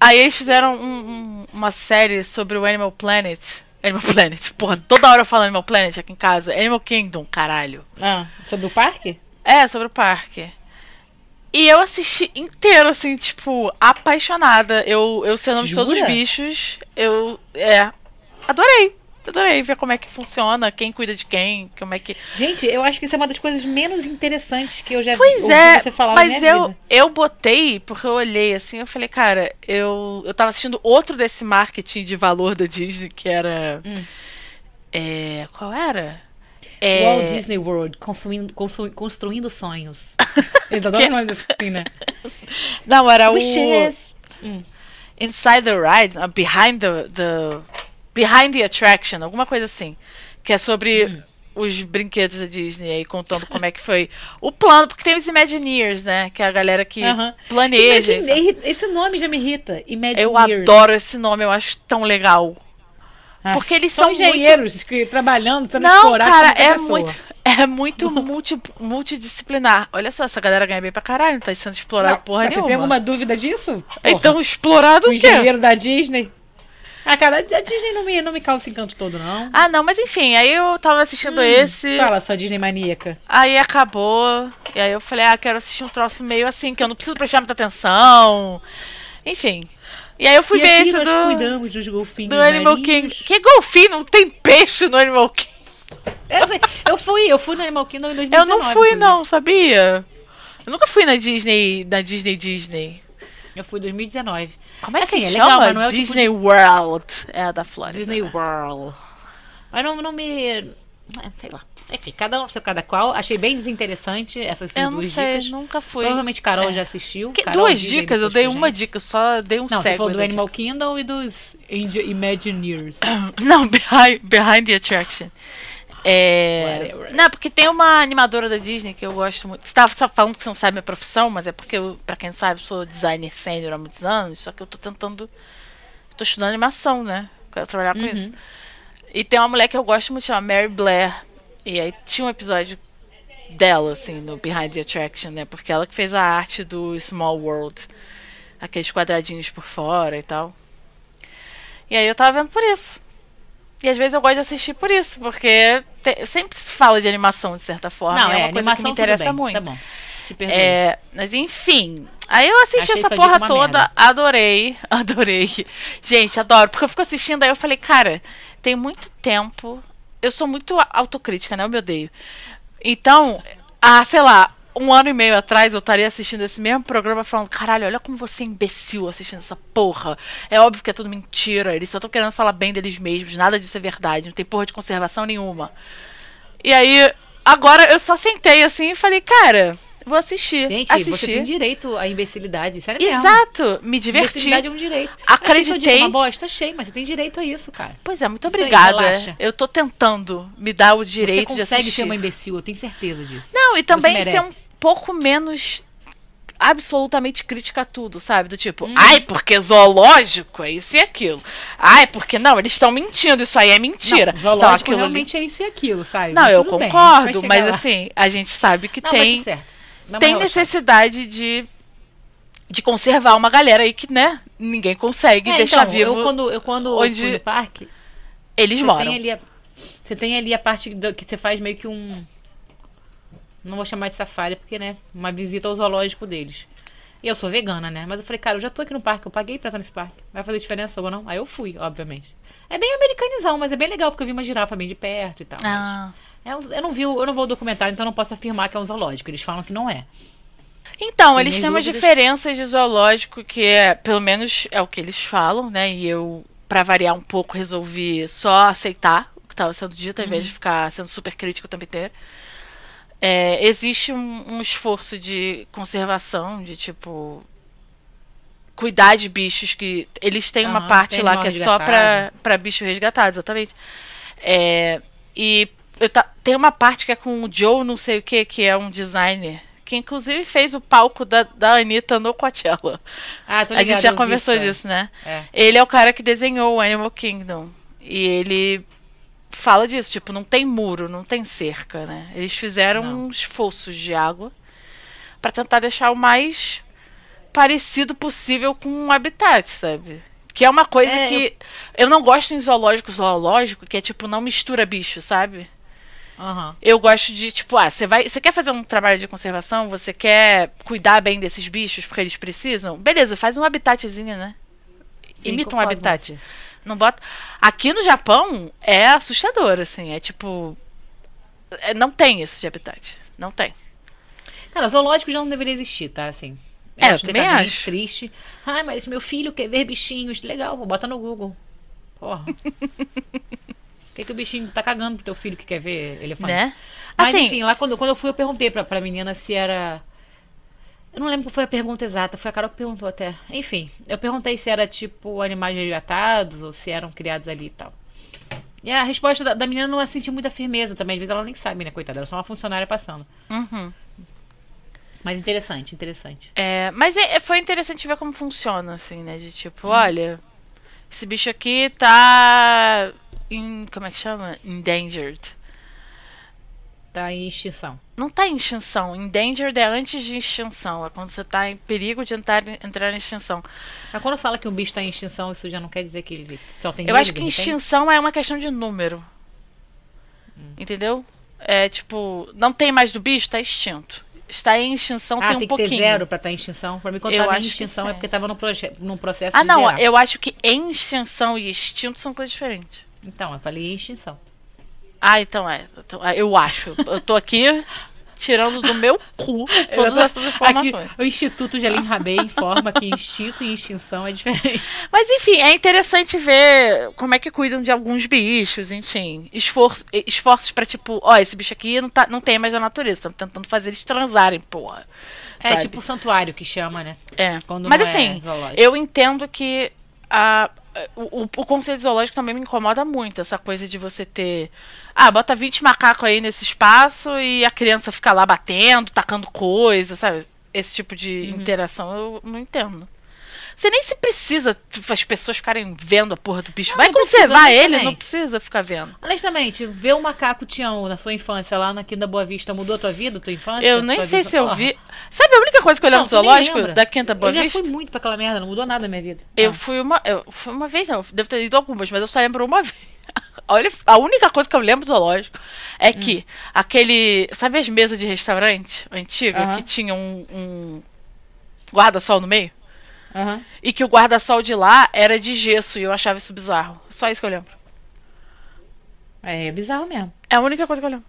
Aí eles fizeram um, um, uma série sobre o Animal Planet. Animal Planet. Porra, toda hora eu falo Animal Planet aqui em casa. Animal Kingdom, caralho. Ah, sobre o parque? É, sobre o parque. E eu assisti inteiro, assim, tipo, apaixonada. Eu, eu sei o nome de todos os bichos. Eu. É. Adorei. Adorei ver como é que funciona, quem cuida de quem, como é que. Gente, eu acho que isso é uma das coisas menos interessantes que eu já pois ouvi é, você falar mas eu, vida. eu botei, porque eu olhei assim, eu falei, cara, eu, eu tava assistindo outro desse marketing de valor da Disney, que era. Hum. É, qual era? É... Walt Disney World, construindo, construindo sonhos. Eles adoram nós assim, né? Não, era Wishes. o. Hum. Inside the Ride, uh, Behind the, the Behind the Attraction, alguma coisa assim. Que é sobre hum. os brinquedos da Disney aí, contando como é que foi o plano, porque tem os Imagineers, né? Que é a galera que uh -huh. planeja. Imagine, esse nome já me irrita. Imagineers. Eu adoro esse nome, eu acho tão legal. Ah, porque eles são, são engenheiros muito... que, trabalhando, tentando Não, explorar cara, é pessoa. muito, é muito multi, multidisciplinar. Olha só, essa galera ganha bem pra caralho, não tá sendo explorado porra você nenhuma. Você tem alguma dúvida disso? Porra. Então, explorado o, o quê? engenheiro da Disney. Ah, cara, a Disney não me, não me causa esse encanto todo, não. Ah, não, mas enfim, aí eu tava assistindo hum, esse. Fala, sua Disney maníaca. Aí acabou. E aí eu falei, ah, quero assistir um troço meio assim, que eu não preciso prestar muita atenção. Enfim. E aí eu fui e ver esse nós do. cuidamos dos golfinhos. Do Animal King. Que golfinho? Não tem peixe no Animal King. Eu, eu fui, eu fui no Animal Kingdom em 2019. Eu não fui, não, sabia? Eu nunca fui na Disney, na Disney Disney. Eu fui em 2019. Como é que assim, é chama? Legal, é Disney tipo. World. É a da Flórida. Disney né? World. Mas não, não me. É, sei lá. Enfim, cada um, cada qual. Achei bem desinteressante essas eu duas sei, dicas. nunca fui. Provavelmente Carol é. já assistiu. Que, Carol duas dicas? Eu dei uma dica, só dei um Não, você falou do Animal dica. Kingdom e dos Imagineers. Não, Behind, behind the Attraction. É... Não, porque tem uma animadora da Disney que eu gosto muito. Você tava falando que você não sabe minha profissão, mas é porque, eu, pra quem não sabe, eu sou designer sênior há muitos anos, só que eu tô tentando. tô estudando animação, né? Quero trabalhar com uhum. isso. E tem uma mulher que eu gosto muito, chama Mary Blair. E aí tinha um episódio dela, assim, no Behind the Attraction, né? Porque ela que fez a arte do Small World. Aqueles quadradinhos por fora e tal. E aí eu tava vendo por isso. E às vezes eu gosto de assistir por isso, porque te, sempre se fala de animação de certa forma. Não, é, é uma coisa que me interessa muito. Tá bom. É, mas enfim. Aí eu assisti Achei essa porra toda, merda. adorei, adorei. Gente, adoro, porque eu fico assistindo, aí eu falei, cara, tem muito tempo. Eu sou muito autocrítica, né? Eu me odeio. Então, ah, sei lá, um ano e meio atrás eu estaria assistindo esse mesmo programa falando, caralho, olha como você é imbecil assistindo essa porra. É óbvio que é tudo mentira, eles só estão querendo falar bem deles mesmos, nada disso é verdade, não tem porra de conservação nenhuma. E aí, agora eu só sentei assim e falei, cara, vou assistir. Gente, assistir. você tem direito à imbecilidade, sério Exato, mesmo. me diverti. Imbecilidade é um direito. Acreditei. Uma bosta, achei, mas você tem direito a isso, cara. Pois é, muito obrigada. Aí, eu tô tentando me dar o direito de assistir. Você consegue ser uma imbecil, eu tenho certeza disso. Não, e também ser um pouco menos absolutamente crítica a tudo, sabe? Do tipo, hum. ai, porque zoológico é isso e aquilo. Ai, porque não, eles estão mentindo, isso aí é mentira. Não, zoológico então, aquilo realmente ali... é isso e aquilo, sabe? Não, eu concordo, bem, mas lá. assim, a gente sabe que não, tem tem necessidade de de conservar uma galera aí que, né, ninguém consegue é, deixar então, vivo. Eu quando eu quando onde fui no parque, eles moram. Tem a, você tem ali a parte do, que você faz meio que um não vou chamar de safari, porque, né? Uma visita ao zoológico deles. E eu sou vegana, né? Mas eu falei, cara, eu já tô aqui no parque, eu paguei pra estar nesse parque. Vai fazer diferença ou não? Aí eu fui, obviamente. É bem americanizão, mas é bem legal, porque eu vi uma girafa bem de perto e tal. Ah. É, eu não vi, eu não vou documentar, então não posso afirmar que é um zoológico. Eles falam que não é. Então, Tem eles têm umas diferenças de zoológico que é, pelo menos é o que eles falam, né? E eu, para variar um pouco, resolvi só aceitar o que estava sendo dito, ao uhum. invés de ficar sendo super crítico o tempo inteiro é, existe um, um, esforço de conservação, de tipo. Cuidar de bichos que. Eles têm uhum, uma parte lá que é só pra bicho resgatado, exatamente. É, e tem uma parte que é com o Joe, não sei o que, que é um designer. Que inclusive fez o palco da, da Anitta no Coachella. Ah, a gente já conversou disso, disso né? É. Ele é o cara que desenhou o Animal Kingdom. E ele fala disso, tipo, não tem muro, não tem cerca, né? Eles fizeram não. uns fossos de água para tentar deixar o mais parecido possível com um habitat, sabe? Que é uma coisa é, que eu... eu não gosto em zoológico, zoológico, que é tipo, não mistura bicho, sabe? Uhum. Eu gosto de, tipo, ah, você vai. Você quer fazer um trabalho de conservação? Você quer cuidar bem desses bichos porque eles precisam? Beleza, faz um habitatzinho, né? Sim, Imita um habitat. Não bota. Aqui no Japão é assustador, assim. É tipo. É, não tem esse de habitat. Não tem. Cara, zoológico já não deveria existir, tá? Assim. Eu é, eu também acho. triste. Ai, mas meu filho quer ver bichinhos. Legal, vou botar no Google. Porra. que, que o bichinho tá cagando pro teu filho que quer ver elefante? Né? Mas assim, enfim, lá quando, quando eu fui, eu perguntei pra, pra menina se era. Eu não lembro qual foi a pergunta exata, foi a Carol que perguntou até. Enfim, eu perguntei se era tipo animais resgatados ou se eram criados ali e tal. E a resposta da, da menina não a sentiu muita firmeza também. Às vezes ela nem sabe, né, coitada? Era só uma funcionária passando. Uhum. Mas interessante, interessante. É, mas é, foi interessante ver como funciona, assim, né? De tipo, hum. olha, esse bicho aqui tá em. Como é que chama? Endangered. Tá em extinção. Não tá em extinção. Endangered é antes de extinção. É quando você tá em perigo de entrar, entrar em extinção. Mas quando fala que um bicho tá em extinção, isso já não quer dizer que ele só tem Eu acho que extinção é uma questão de número. Hum. Entendeu? É tipo, não tem mais do bicho, tá extinto. Está em extinção ah, tem um tem pouquinho. ter zero para estar em extinção. Para mim, quando estava em extinção é porque estava num, num processo Ah, não. zerar. Eu acho que em extinção e extinto são coisas diferentes. Então, eu falei extinção. Ah, então é. É, eu acho. Eu tô aqui tirando do meu cu todas tô, essas informações. Aqui, o Instituto Jalim Rabei informa que instinto e extinção é diferente. Mas enfim, é interessante ver como é que cuidam de alguns bichos, enfim. Esforço, esforços para tipo, ó, esse bicho aqui não, tá, não tem mais a natureza, estamos tentando fazer eles transarem, porra. É sabe? tipo o santuário que chama, né? É. Quando Mas é assim, é eu entendo que a, o, o conceito zoológico também me incomoda muito, essa coisa de você ter. Ah, bota 20 macacos aí nesse espaço e a criança fica lá batendo, tacando coisa, sabe? Esse tipo de uhum. interação eu não entendo. Você nem se precisa as pessoas ficarem vendo a porra do bicho. Não, Vai não conservar precisa, ele, não precisa ficar vendo. Honestamente, ver o macaco Tião na sua infância lá na Quinta Boa Vista mudou a tua vida, tua infância? Eu nem sei vida? se eu vi. Sabe a única coisa que eu lembro do zoológico da Quinta Boa eu Vista? Eu fui muito pra aquela merda, não mudou nada na minha vida. Eu ah. fui uma. Eu fui uma vez, não. Devo ter ido algumas, mas eu só lembro uma vez. Olha, a única coisa que eu lembro do zoológico é que hum. aquele. Sabe as mesas de restaurante antiga uh -huh. que tinha um, um guarda-sol no meio? Uhum. E que o guarda-sol de lá era de gesso e eu achava isso bizarro. Só isso que eu lembro. É, é bizarro mesmo. É a única coisa que eu lembro.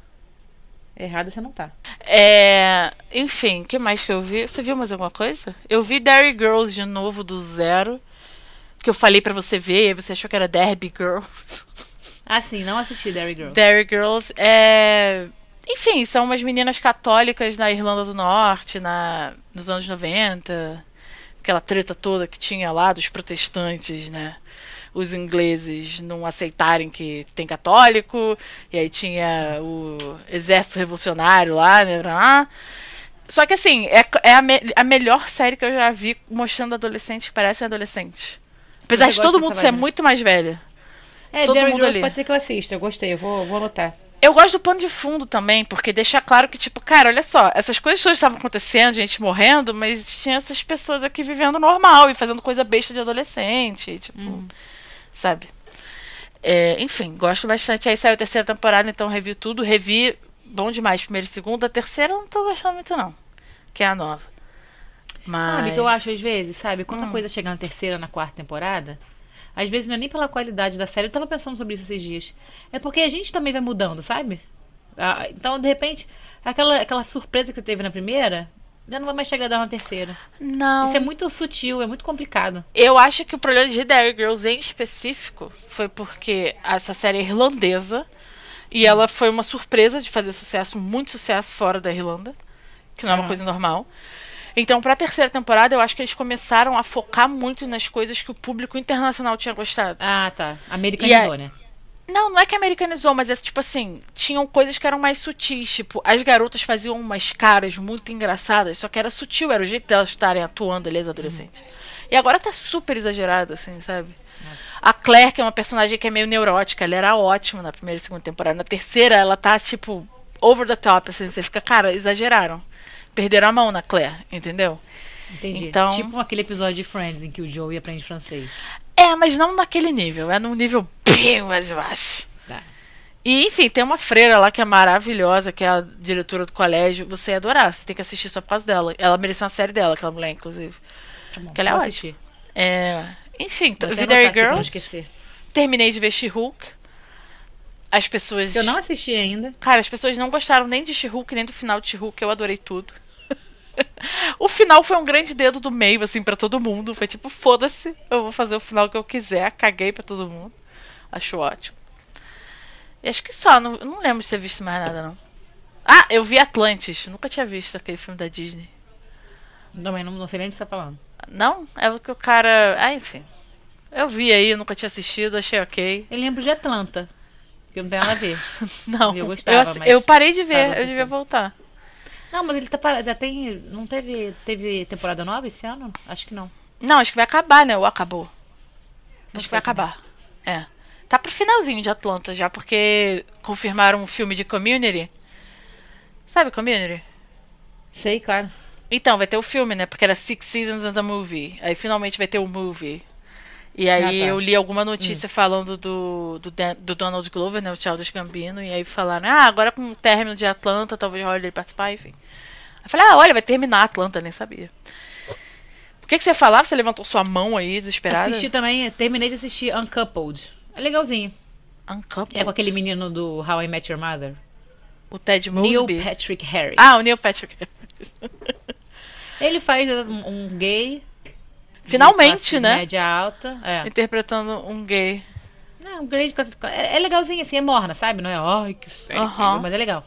Errado você não tá. É. Enfim, o que mais que eu vi? Você viu mais alguma coisa? Eu vi Derry Girls de novo do zero. Que eu falei para você ver, e você achou que era Derby Girls. Ah, sim, não assisti Derry Girls. Derry Girls é. Enfim, são umas meninas católicas na Irlanda do Norte, na, nos anos 90 aquela treta toda que tinha lá dos protestantes, né? Os ingleses não aceitarem que tem católico, e aí tinha o exército revolucionário lá, né? Só que assim, é, é a, me a, melhor série que eu já vi mostrando adolescentes que parecem adolescentes. Apesar de todo mundo ser muito mais velho. É, todo Derry mundo ali. pode ser que eu assista, eu gostei, eu vou, vou anotar. Eu gosto do pano de fundo também, porque deixa claro que, tipo, cara, olha só, essas coisas todas estavam acontecendo, gente morrendo, mas tinha essas pessoas aqui vivendo normal e fazendo coisa besta de adolescente, tipo, hum. sabe? É, enfim, gosto bastante. Aí saiu a terceira temporada, então revi tudo, revi bom demais. Primeira e segunda, a terceira eu não tô gostando muito, não. Que é a nova. Mas. Sabe o que eu acho às vezes, sabe? Quando hum. a coisa chega na terceira, na quarta temporada, às vezes não é nem pela qualidade da série. Eu tava pensando sobre isso esses dias. É porque a gente também vai mudando, sabe? Ah, então, de repente, aquela, aquela surpresa que teve na primeira, já não vai mais chegar a dar uma terceira. Não. Isso é muito sutil, é muito complicado. Eu acho que o problema de Dairy Girls em específico foi porque essa série é irlandesa e ela foi uma surpresa de fazer sucesso, muito sucesso fora da Irlanda, que não é uma coisa normal. Então, para a terceira temporada, eu acho que eles começaram a focar muito nas coisas que o público internacional tinha gostado. Ah, tá. Americanizou, a... né? Não, não é que americanizou, mas é tipo assim, tinham coisas que eram mais sutis, tipo, as garotas faziam umas caras muito engraçadas, só que era sutil, era o jeito delas estarem atuando ali, as adolescentes. Uhum. E agora tá super exagerado, assim, sabe? Uhum. A Claire, que é uma personagem que é meio neurótica, ela era ótima na primeira e segunda temporada. Na terceira, ela tá, tipo, over the top, assim, você fica, cara, exageraram perderam a mão na Claire, entendeu? Entendi. Então, tipo aquele episódio de Friends em que o Joey aprende francês. É, mas não naquele nível. É num nível bem mais baixo. Tá. E, enfim, tem uma freira lá que é maravilhosa, que é a diretora do colégio. Você ia adorar, você tem que assistir só por causa dela. Ela merece uma série dela, aquela mulher, inclusive. Tá bom, Que ela é ótima. É, enfim, Vou vi não Girls. Terminei de ver She-Hulk. As pessoas. Eu não assisti ainda. Cara, as pessoas não gostaram nem de She-Hulk, nem do final de She-Hulk. Eu adorei tudo. o final foi um grande dedo do meio, assim, pra todo mundo. Foi tipo, foda-se, eu vou fazer o final que eu quiser. Caguei pra todo mundo. Acho ótimo. E acho que só, não, eu não lembro de ter visto mais nada, não. Ah, eu vi Atlantis. Nunca tinha visto aquele filme da Disney. Também não, não sei nem o que você tá falando. Não? É o que o cara. Ah, enfim. Eu vi aí, eu nunca tinha assistido, achei ok. Eu lembro de Atlanta. Que não tem nada a ver. Não, Eu eu, gostava, mas eu parei de ver, eu devia voltar. Não, mas ele tá parado. Já tem. Não teve. Teve temporada nova esse ano? Acho que não. Não, acho que vai acabar, né? Ou acabou? Não acho que vai acabar. É. Tá pro finalzinho de Atlanta já, porque confirmaram um filme de Community. Sabe Community? Sei, claro. Então, vai ter o filme, né? Porque era Six Seasons and a Movie. Aí finalmente vai ter o movie. E aí Ah, tá. eu li alguma notícia falando do, do, do Donald Glover, né? O Childish Gambino. E aí falaram, ah, agora com o término de Atlanta, talvez role ele participar, enfim. Eu falei, ah, olha, vai terminar Atlanta, nem sabia. O que, que você falar? Você levantou sua mão aí, desesperada? Assisti também. Terminei de assistir Uncoupled. É legalzinho. Uncoupled. É com aquele menino do How I Met Your Mother. O Ted Neil Mosby. Patrick Harris. Ah, o Neil Patrick. Ele faz um gay. Finalmente, né? Média alta. É. Interpretando um gay. Não, um gay de classe, é, é legalzinho assim, é morna, sabe? Não é, ai, que sério, Aham. mas é legal.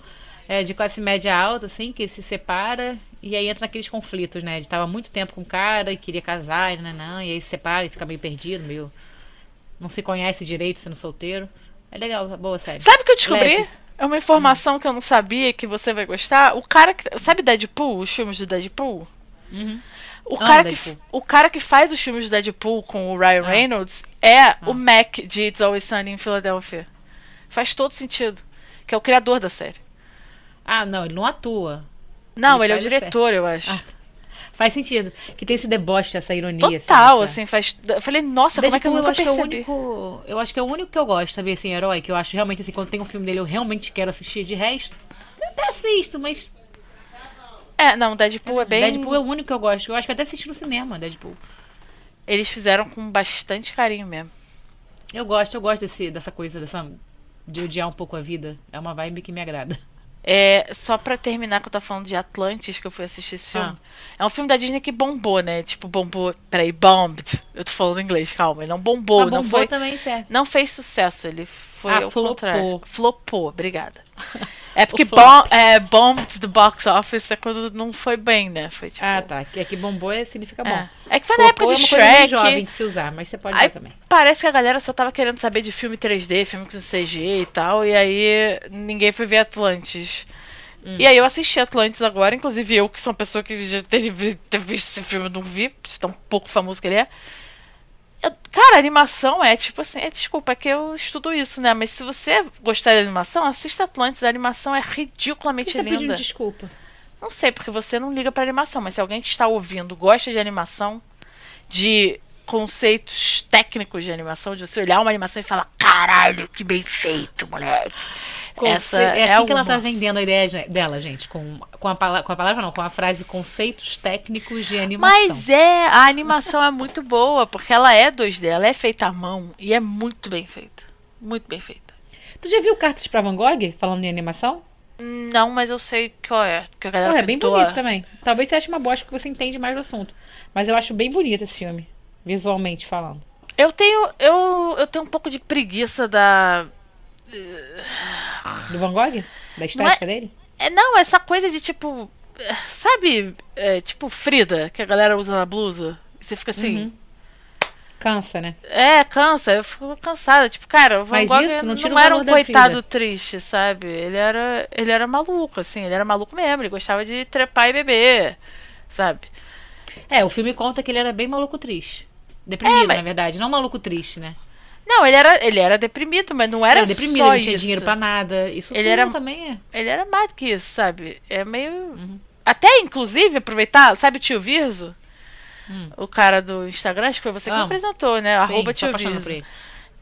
É de classe média alta, assim, que se separa e aí entra naqueles conflitos, né? De tava muito tempo com o cara e queria casar, e não, não, e aí se separa e fica meio perdido, meio. Não se conhece direito sendo solteiro. É legal, boa série. Sabe o que eu descobri? Leve. É uma informação que eu não sabia que você vai gostar. O cara que. Sabe Deadpool? Os filmes do Deadpool? Uhum. O Amo cara, que, o cara que faz os filmes do Deadpool com o Ryan Ah. Reynolds é o Mac de It's Always Sunny em Philadelphia. Faz todo sentido. Que é o criador da série. Ah, não, ele não atua. Não, Ele ele, é o diretor, eu acho. Ah, Faz sentido. Que tem esse deboche, essa ironia. Total, essa- assim, faz. Eu falei, nossa, como é que eu nunca acho que é o percebi? único. Eu acho que é o único que eu gosto, sabia, assim, herói, que eu acho realmente assim, quando tem um filme dele, eu realmente quero assistir de resto. Eu até assisto, mas. É, não, Deadpool é bem. Deadpool é o único que eu gosto. Eu acho que até assisti no cinema, Deadpool. Eles fizeram com bastante carinho mesmo. Eu gosto, eu gosto desse, dessa coisa, dessa. De odiar um pouco a vida. É uma vibe que me agrada. É, só pra terminar que eu tô falando de Atlantis, que eu fui assistir esse filme. Ah. É um filme da Disney que bombou, né? Tipo, bombou. Peraí, bombed. Eu tô falando inglês, calma. Ele não bombou, não bombou foi. também, certo. Não fez sucesso, ele foi Ah, ao flopou. contrário. Flopou, obrigada. É porque bom, é, bombed the box office é quando não foi bem, né? Foi tipo. Ah, tá. Que aqui bombou é, significa bom. É, é que foi na época Flopou de é Shrek. jovem de se usar, mas você pode Aí também. parece que a galera só tava querendo saber de filme 3D, filme com CG e tal, e aí ninguém foi ver Atlantis. Hum. E aí eu assisti Atlantis agora, inclusive eu, que sou uma pessoa que já teve, ter visto esse filme, não vi, tão pouco famoso que ele é. Cara, animação é tipo assim, é, desculpa, é que eu estudo isso, né? Mas se você gostar de animação, assista Atlantis, a animação é Por ridiculamente que você pedindo linda. desculpa? Não sei, porque você não liga pra animação, mas se alguém que está ouvindo gosta de animação, de conceitos técnicos de animação, de você olhar uma animação e falar, caralho, que bem feito, moleque. Essa é é, assim que ela uma. tá vendendo a ideia de- dela, gente. Com, com, a, com a palavra não, com a frase conceitos técnicos de animação. Mas é, a animação é muito boa, porque ela é 2D, ela é feita à mão e é muito bem feita. Muito bem feita. Tu já viu cartas pra Van Gogh falando em animação? Não, mas eu sei qual é. Que a galera Pô, é bem pintou bonito também. Talvez você ache uma bosta que você entende mais do assunto. Mas eu acho bem bonito esse filme, visualmente falando. Eu tenho, eu, eu tenho um pouco de preguiça da. Do Van Gogh? Da estética dele? É, não, essa coisa de tipo. é, Sabe, é, tipo Frida, que a galera usa na blusa? E você fica assim. Uhum. Cansa, né? É, cansa, eu fico cansada. Tipo, cara, o Van Mas Gogh isso não não, era um coitado triste, sabe? Ele era, ele era maluco, assim, ele era maluco mesmo, ele gostava de trepar e beber, sabe? É, o filme conta que ele era bem maluco triste. Deprimido, É, mas- na verdade. Não maluco triste, né? Não, ele era, ele era deprimido, mas não era deprimido, só não tinha isso. dinheiro pra nada. Isso Ele era- também é. Ele era mais do que isso, sabe? É meio. Uhum. Até, inclusive, aproveitar, sabe o tio Virzo? Hum. O cara do Instagram, acho que foi você que apresentou, né? Sim, Arroba Tio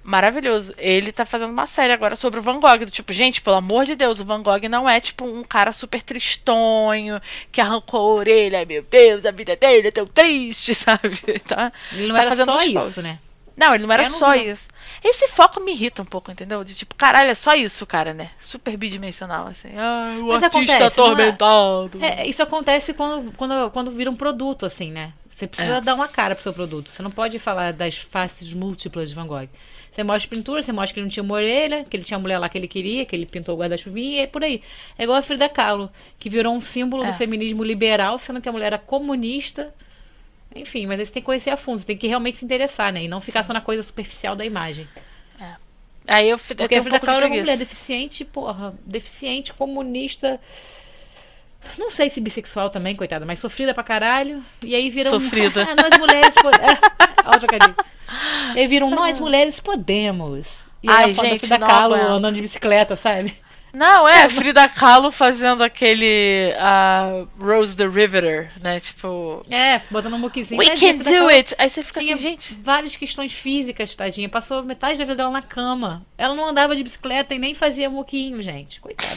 Maravilhoso. Ele tá fazendo uma série agora sobre o Van Gogh. Do tipo, gente, pelo amor de Deus, o Van Gogh não é tipo um cara super tristonho, que arrancou a orelha, meu Deus, a vida dele é tão triste, sabe? Tá, ele não tá era fazendo só isso, né? Não, ele não era só isso. Esse foco me irrita um pouco, entendeu? De tipo, caralho, é só isso, cara, né? Super bidimensional, assim. Ah, o Mas artista acontece, é? atormentado. É... É, isso acontece quando, quando, quando vira um produto, assim, né? Você precisa é. dar uma cara pro seu produto. Você não pode falar das faces múltiplas de Van Gogh. Você mostra pintura, você mostra que ele não tinha uma orelha, que ele tinha a mulher lá que ele queria, que ele pintou o guarda-chuvinha e é por aí. É igual a Frida Kahlo, que virou um símbolo é. do feminismo liberal, sendo que a mulher era comunista enfim, mas você tem que conhecer a fundo, você tem que realmente se interessar, né? E não ficar só na coisa superficial da imagem. É. Aí eu, Porque eu a Frida Kahlo era uma mulher deficiente, porra, deficiente, comunista. Não sei se bissexual também, coitada, mas sofrida pra caralho. E aí viram. Sofrida. Um... nós mulheres. Podemos. e aí viram nós mulheres podemos. E Ai, gente, Frida Kahlo andando de bicicleta, sabe? Não, é, Frida Kahlo fazendo aquele uh, Rose the Riveter, né? Tipo. É, botando um muquizinho. We can do it! Aí você fica assim, gente. Várias questões físicas, tadinha. Passou metade da vida dela na cama. Ela não andava de bicicleta e nem fazia muquinho, gente. Coitada.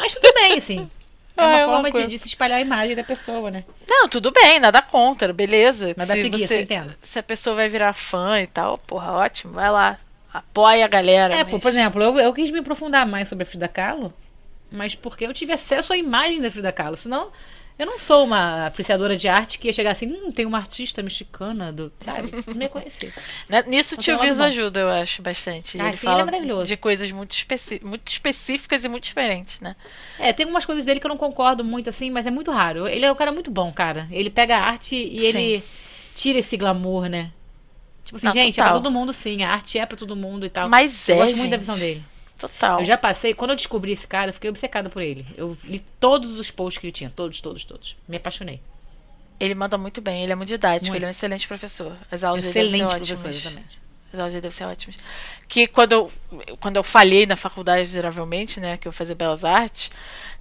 Mas tudo bem, assim. É uma ah, é forma de, de, se espalhar a imagem da pessoa, né? Não, tudo bem, nada contra, beleza. Nada se preguiça, você. Se a pessoa vai virar fã e tal, porra, ótimo, vai lá apoia a galera. É, mas... por exemplo, eu, eu quis me aprofundar mais sobre a Frida Kahlo, mas porque eu tive acesso à imagem da Frida Kahlo. Senão, eu não sou uma apreciadora de arte que ia chegar assim, hum, tem uma artista mexicana do. Sabe? Não ia conhecer. Né, nisso o Tio Viso ajuda, eu acho, bastante. Ah, ele sim, fala ele é de coisas muito, especi... muito específicas e muito diferentes, né? É, tem algumas coisas dele que eu não concordo muito, assim, mas é muito raro. Ele é um cara muito bom, cara. Ele pega a arte e sim. ele tira esse glamour, né? Tipo assim, não, gente, total. é pra todo mundo sim, a arte é pra todo mundo e tal. Mas eu é, gosto gente. muito da visão dele. Total. Eu já passei, quando eu descobri esse cara, eu fiquei obcecada por ele. Eu li todos os posts que ele tinha, todos, todos, todos. Me apaixonei. Ele manda muito bem, ele é muito didático, muito. ele é um excelente professor. As aulas dele devem ser ótimas. Exatamente. As aulas dele devem ser ótimas. Que quando eu, quando eu falhei na faculdade, miseravelmente, né, que eu fazia Belas Artes,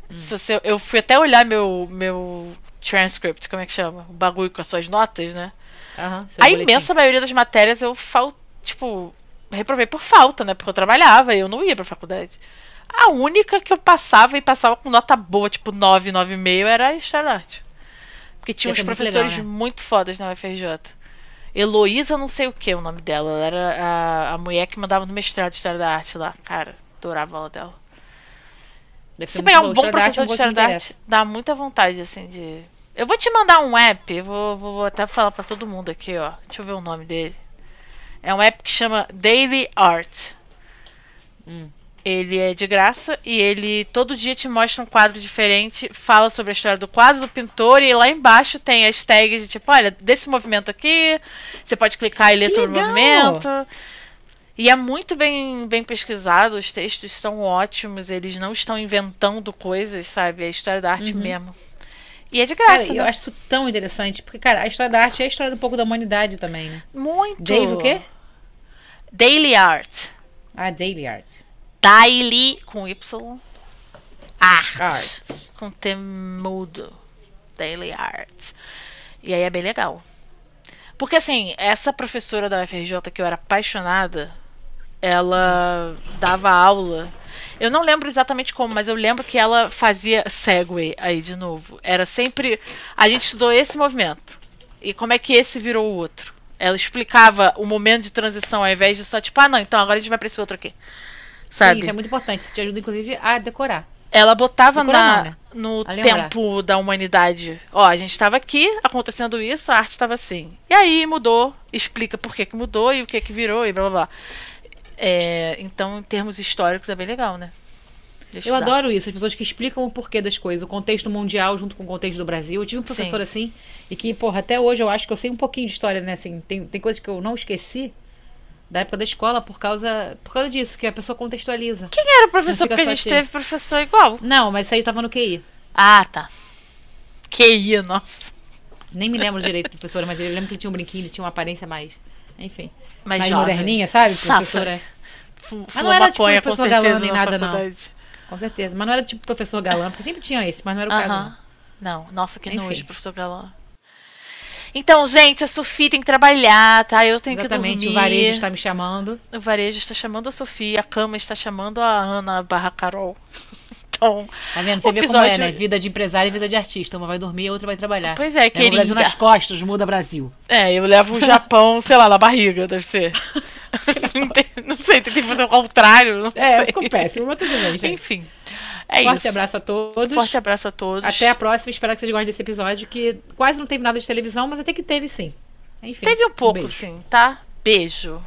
hum. se você, eu fui até olhar meu, meu transcript, como é que chama? O bagulho com as suas notas, né? Uhum, a imensa maioria das matérias eu fal, tipo, reprovei por falta, né? Porque eu trabalhava e eu não ia pra faculdade. A única que eu passava e passava com nota boa, tipo 9, 9,5, era a História da Arte. Porque tinha uns professores legal, né? muito fodas na UFRJ. Heloísa, não sei o que o nome dela. Ela era a, a mulher que mandava no mestrado de História da Arte lá. Cara, adorava a aula dela. Se pegar um bom professor de História da Arte, dá muita vontade, assim, de eu vou te mandar um app, vou, vou até falar para todo mundo aqui, ó. Deixa eu ver o nome dele. É um app que chama Daily Art. Hum. Ele é de graça e ele todo dia te mostra um quadro diferente, fala sobre a história do quadro, do pintor, e lá embaixo tem as tags de tipo, olha, desse movimento aqui, você pode clicar e ler que sobre legal. o movimento. E é muito bem, bem pesquisado, os textos são ótimos, eles não estão inventando coisas, sabe? É a história da arte uhum. mesmo. E é de graça. Cara, né? eu acho isso tão interessante, porque, cara, a história da arte é a história um pouco da humanidade também, né? Muito. Dave o quê? Daily Art. Ah, Daily Art. Daily com Y. Art. Art. Com T mudo. Daily Art. E aí é bem legal. Porque assim, essa professora da UFRJ que eu era apaixonada, ela dava aula eu não lembro exatamente como, mas eu lembro que ela fazia segue aí de novo. Era sempre. A gente estudou esse movimento. E como é que esse virou o outro? Ela explicava o momento de transição ao invés de só tipo, ah, não, então agora a gente vai pra esse outro aqui. Sabe? Sim, isso é muito importante. Isso te ajuda, inclusive, a decorar. Ela botava na, não, né? no tempo da humanidade. Ó, a gente estava aqui, acontecendo isso, a arte estava assim. E aí mudou, explica por que, que mudou e o que, que virou e blá blá blá. É, então, em termos históricos, é bem legal, né? eu adoro isso, as pessoas que explicam o porquê das coisas, o contexto mundial junto com o contexto do Brasil. Eu tive um professor Sim. assim, e que, porra, até hoje eu acho que eu sei um pouquinho de história, né? Assim, tem, tem coisas que eu não esqueci da época da escola por causa, por causa disso, que a pessoa contextualiza. Quem era o professor? Porque a gente assim. teve professor igual. Não, mas isso aí tava no QI. Ah, tá. QI, nossa. Nem me lembro direito do professor, mas eu lembro que ele tinha um brinquinho, ele tinha uma aparência mais. Enfim mais, mais moderninha, sabe? Professora. Mas não era tipo professor galã nem nada, não. Com certeza. Mas não era tipo professor galã, porque sempre tinha esse, mas não era o caso. Não. não, nossa, que Enfim. nojo, professor galã. Então, gente, a Sofia tem que trabalhar, tá? Eu tenho Exatamente, que dormir. o varejo está me chamando. O varejo está chamando a Sofia, a cama está chamando a Ana barra Carol. Então, tá vendo? Você vê episódio... como é, né? Vida de empresário e vida de artista. Uma vai dormir, a outra vai trabalhar. Pois é, querida. O Brasil nas costas, muda Brasil. É, eu levo o Japão, sei lá, na barriga, deve ser. não sei, tem que fazer o contrário. Não é, sei. ficou péssimo, mas tudo bem, gente. Enfim. É Forte isso. abraço a todos. Forte abraço a todos. Até a próxima. Espero que vocês gostem desse episódio, que quase não teve nada de televisão, mas até que teve sim. Enfim. Teve um pouco, um sim, tá? Beijo.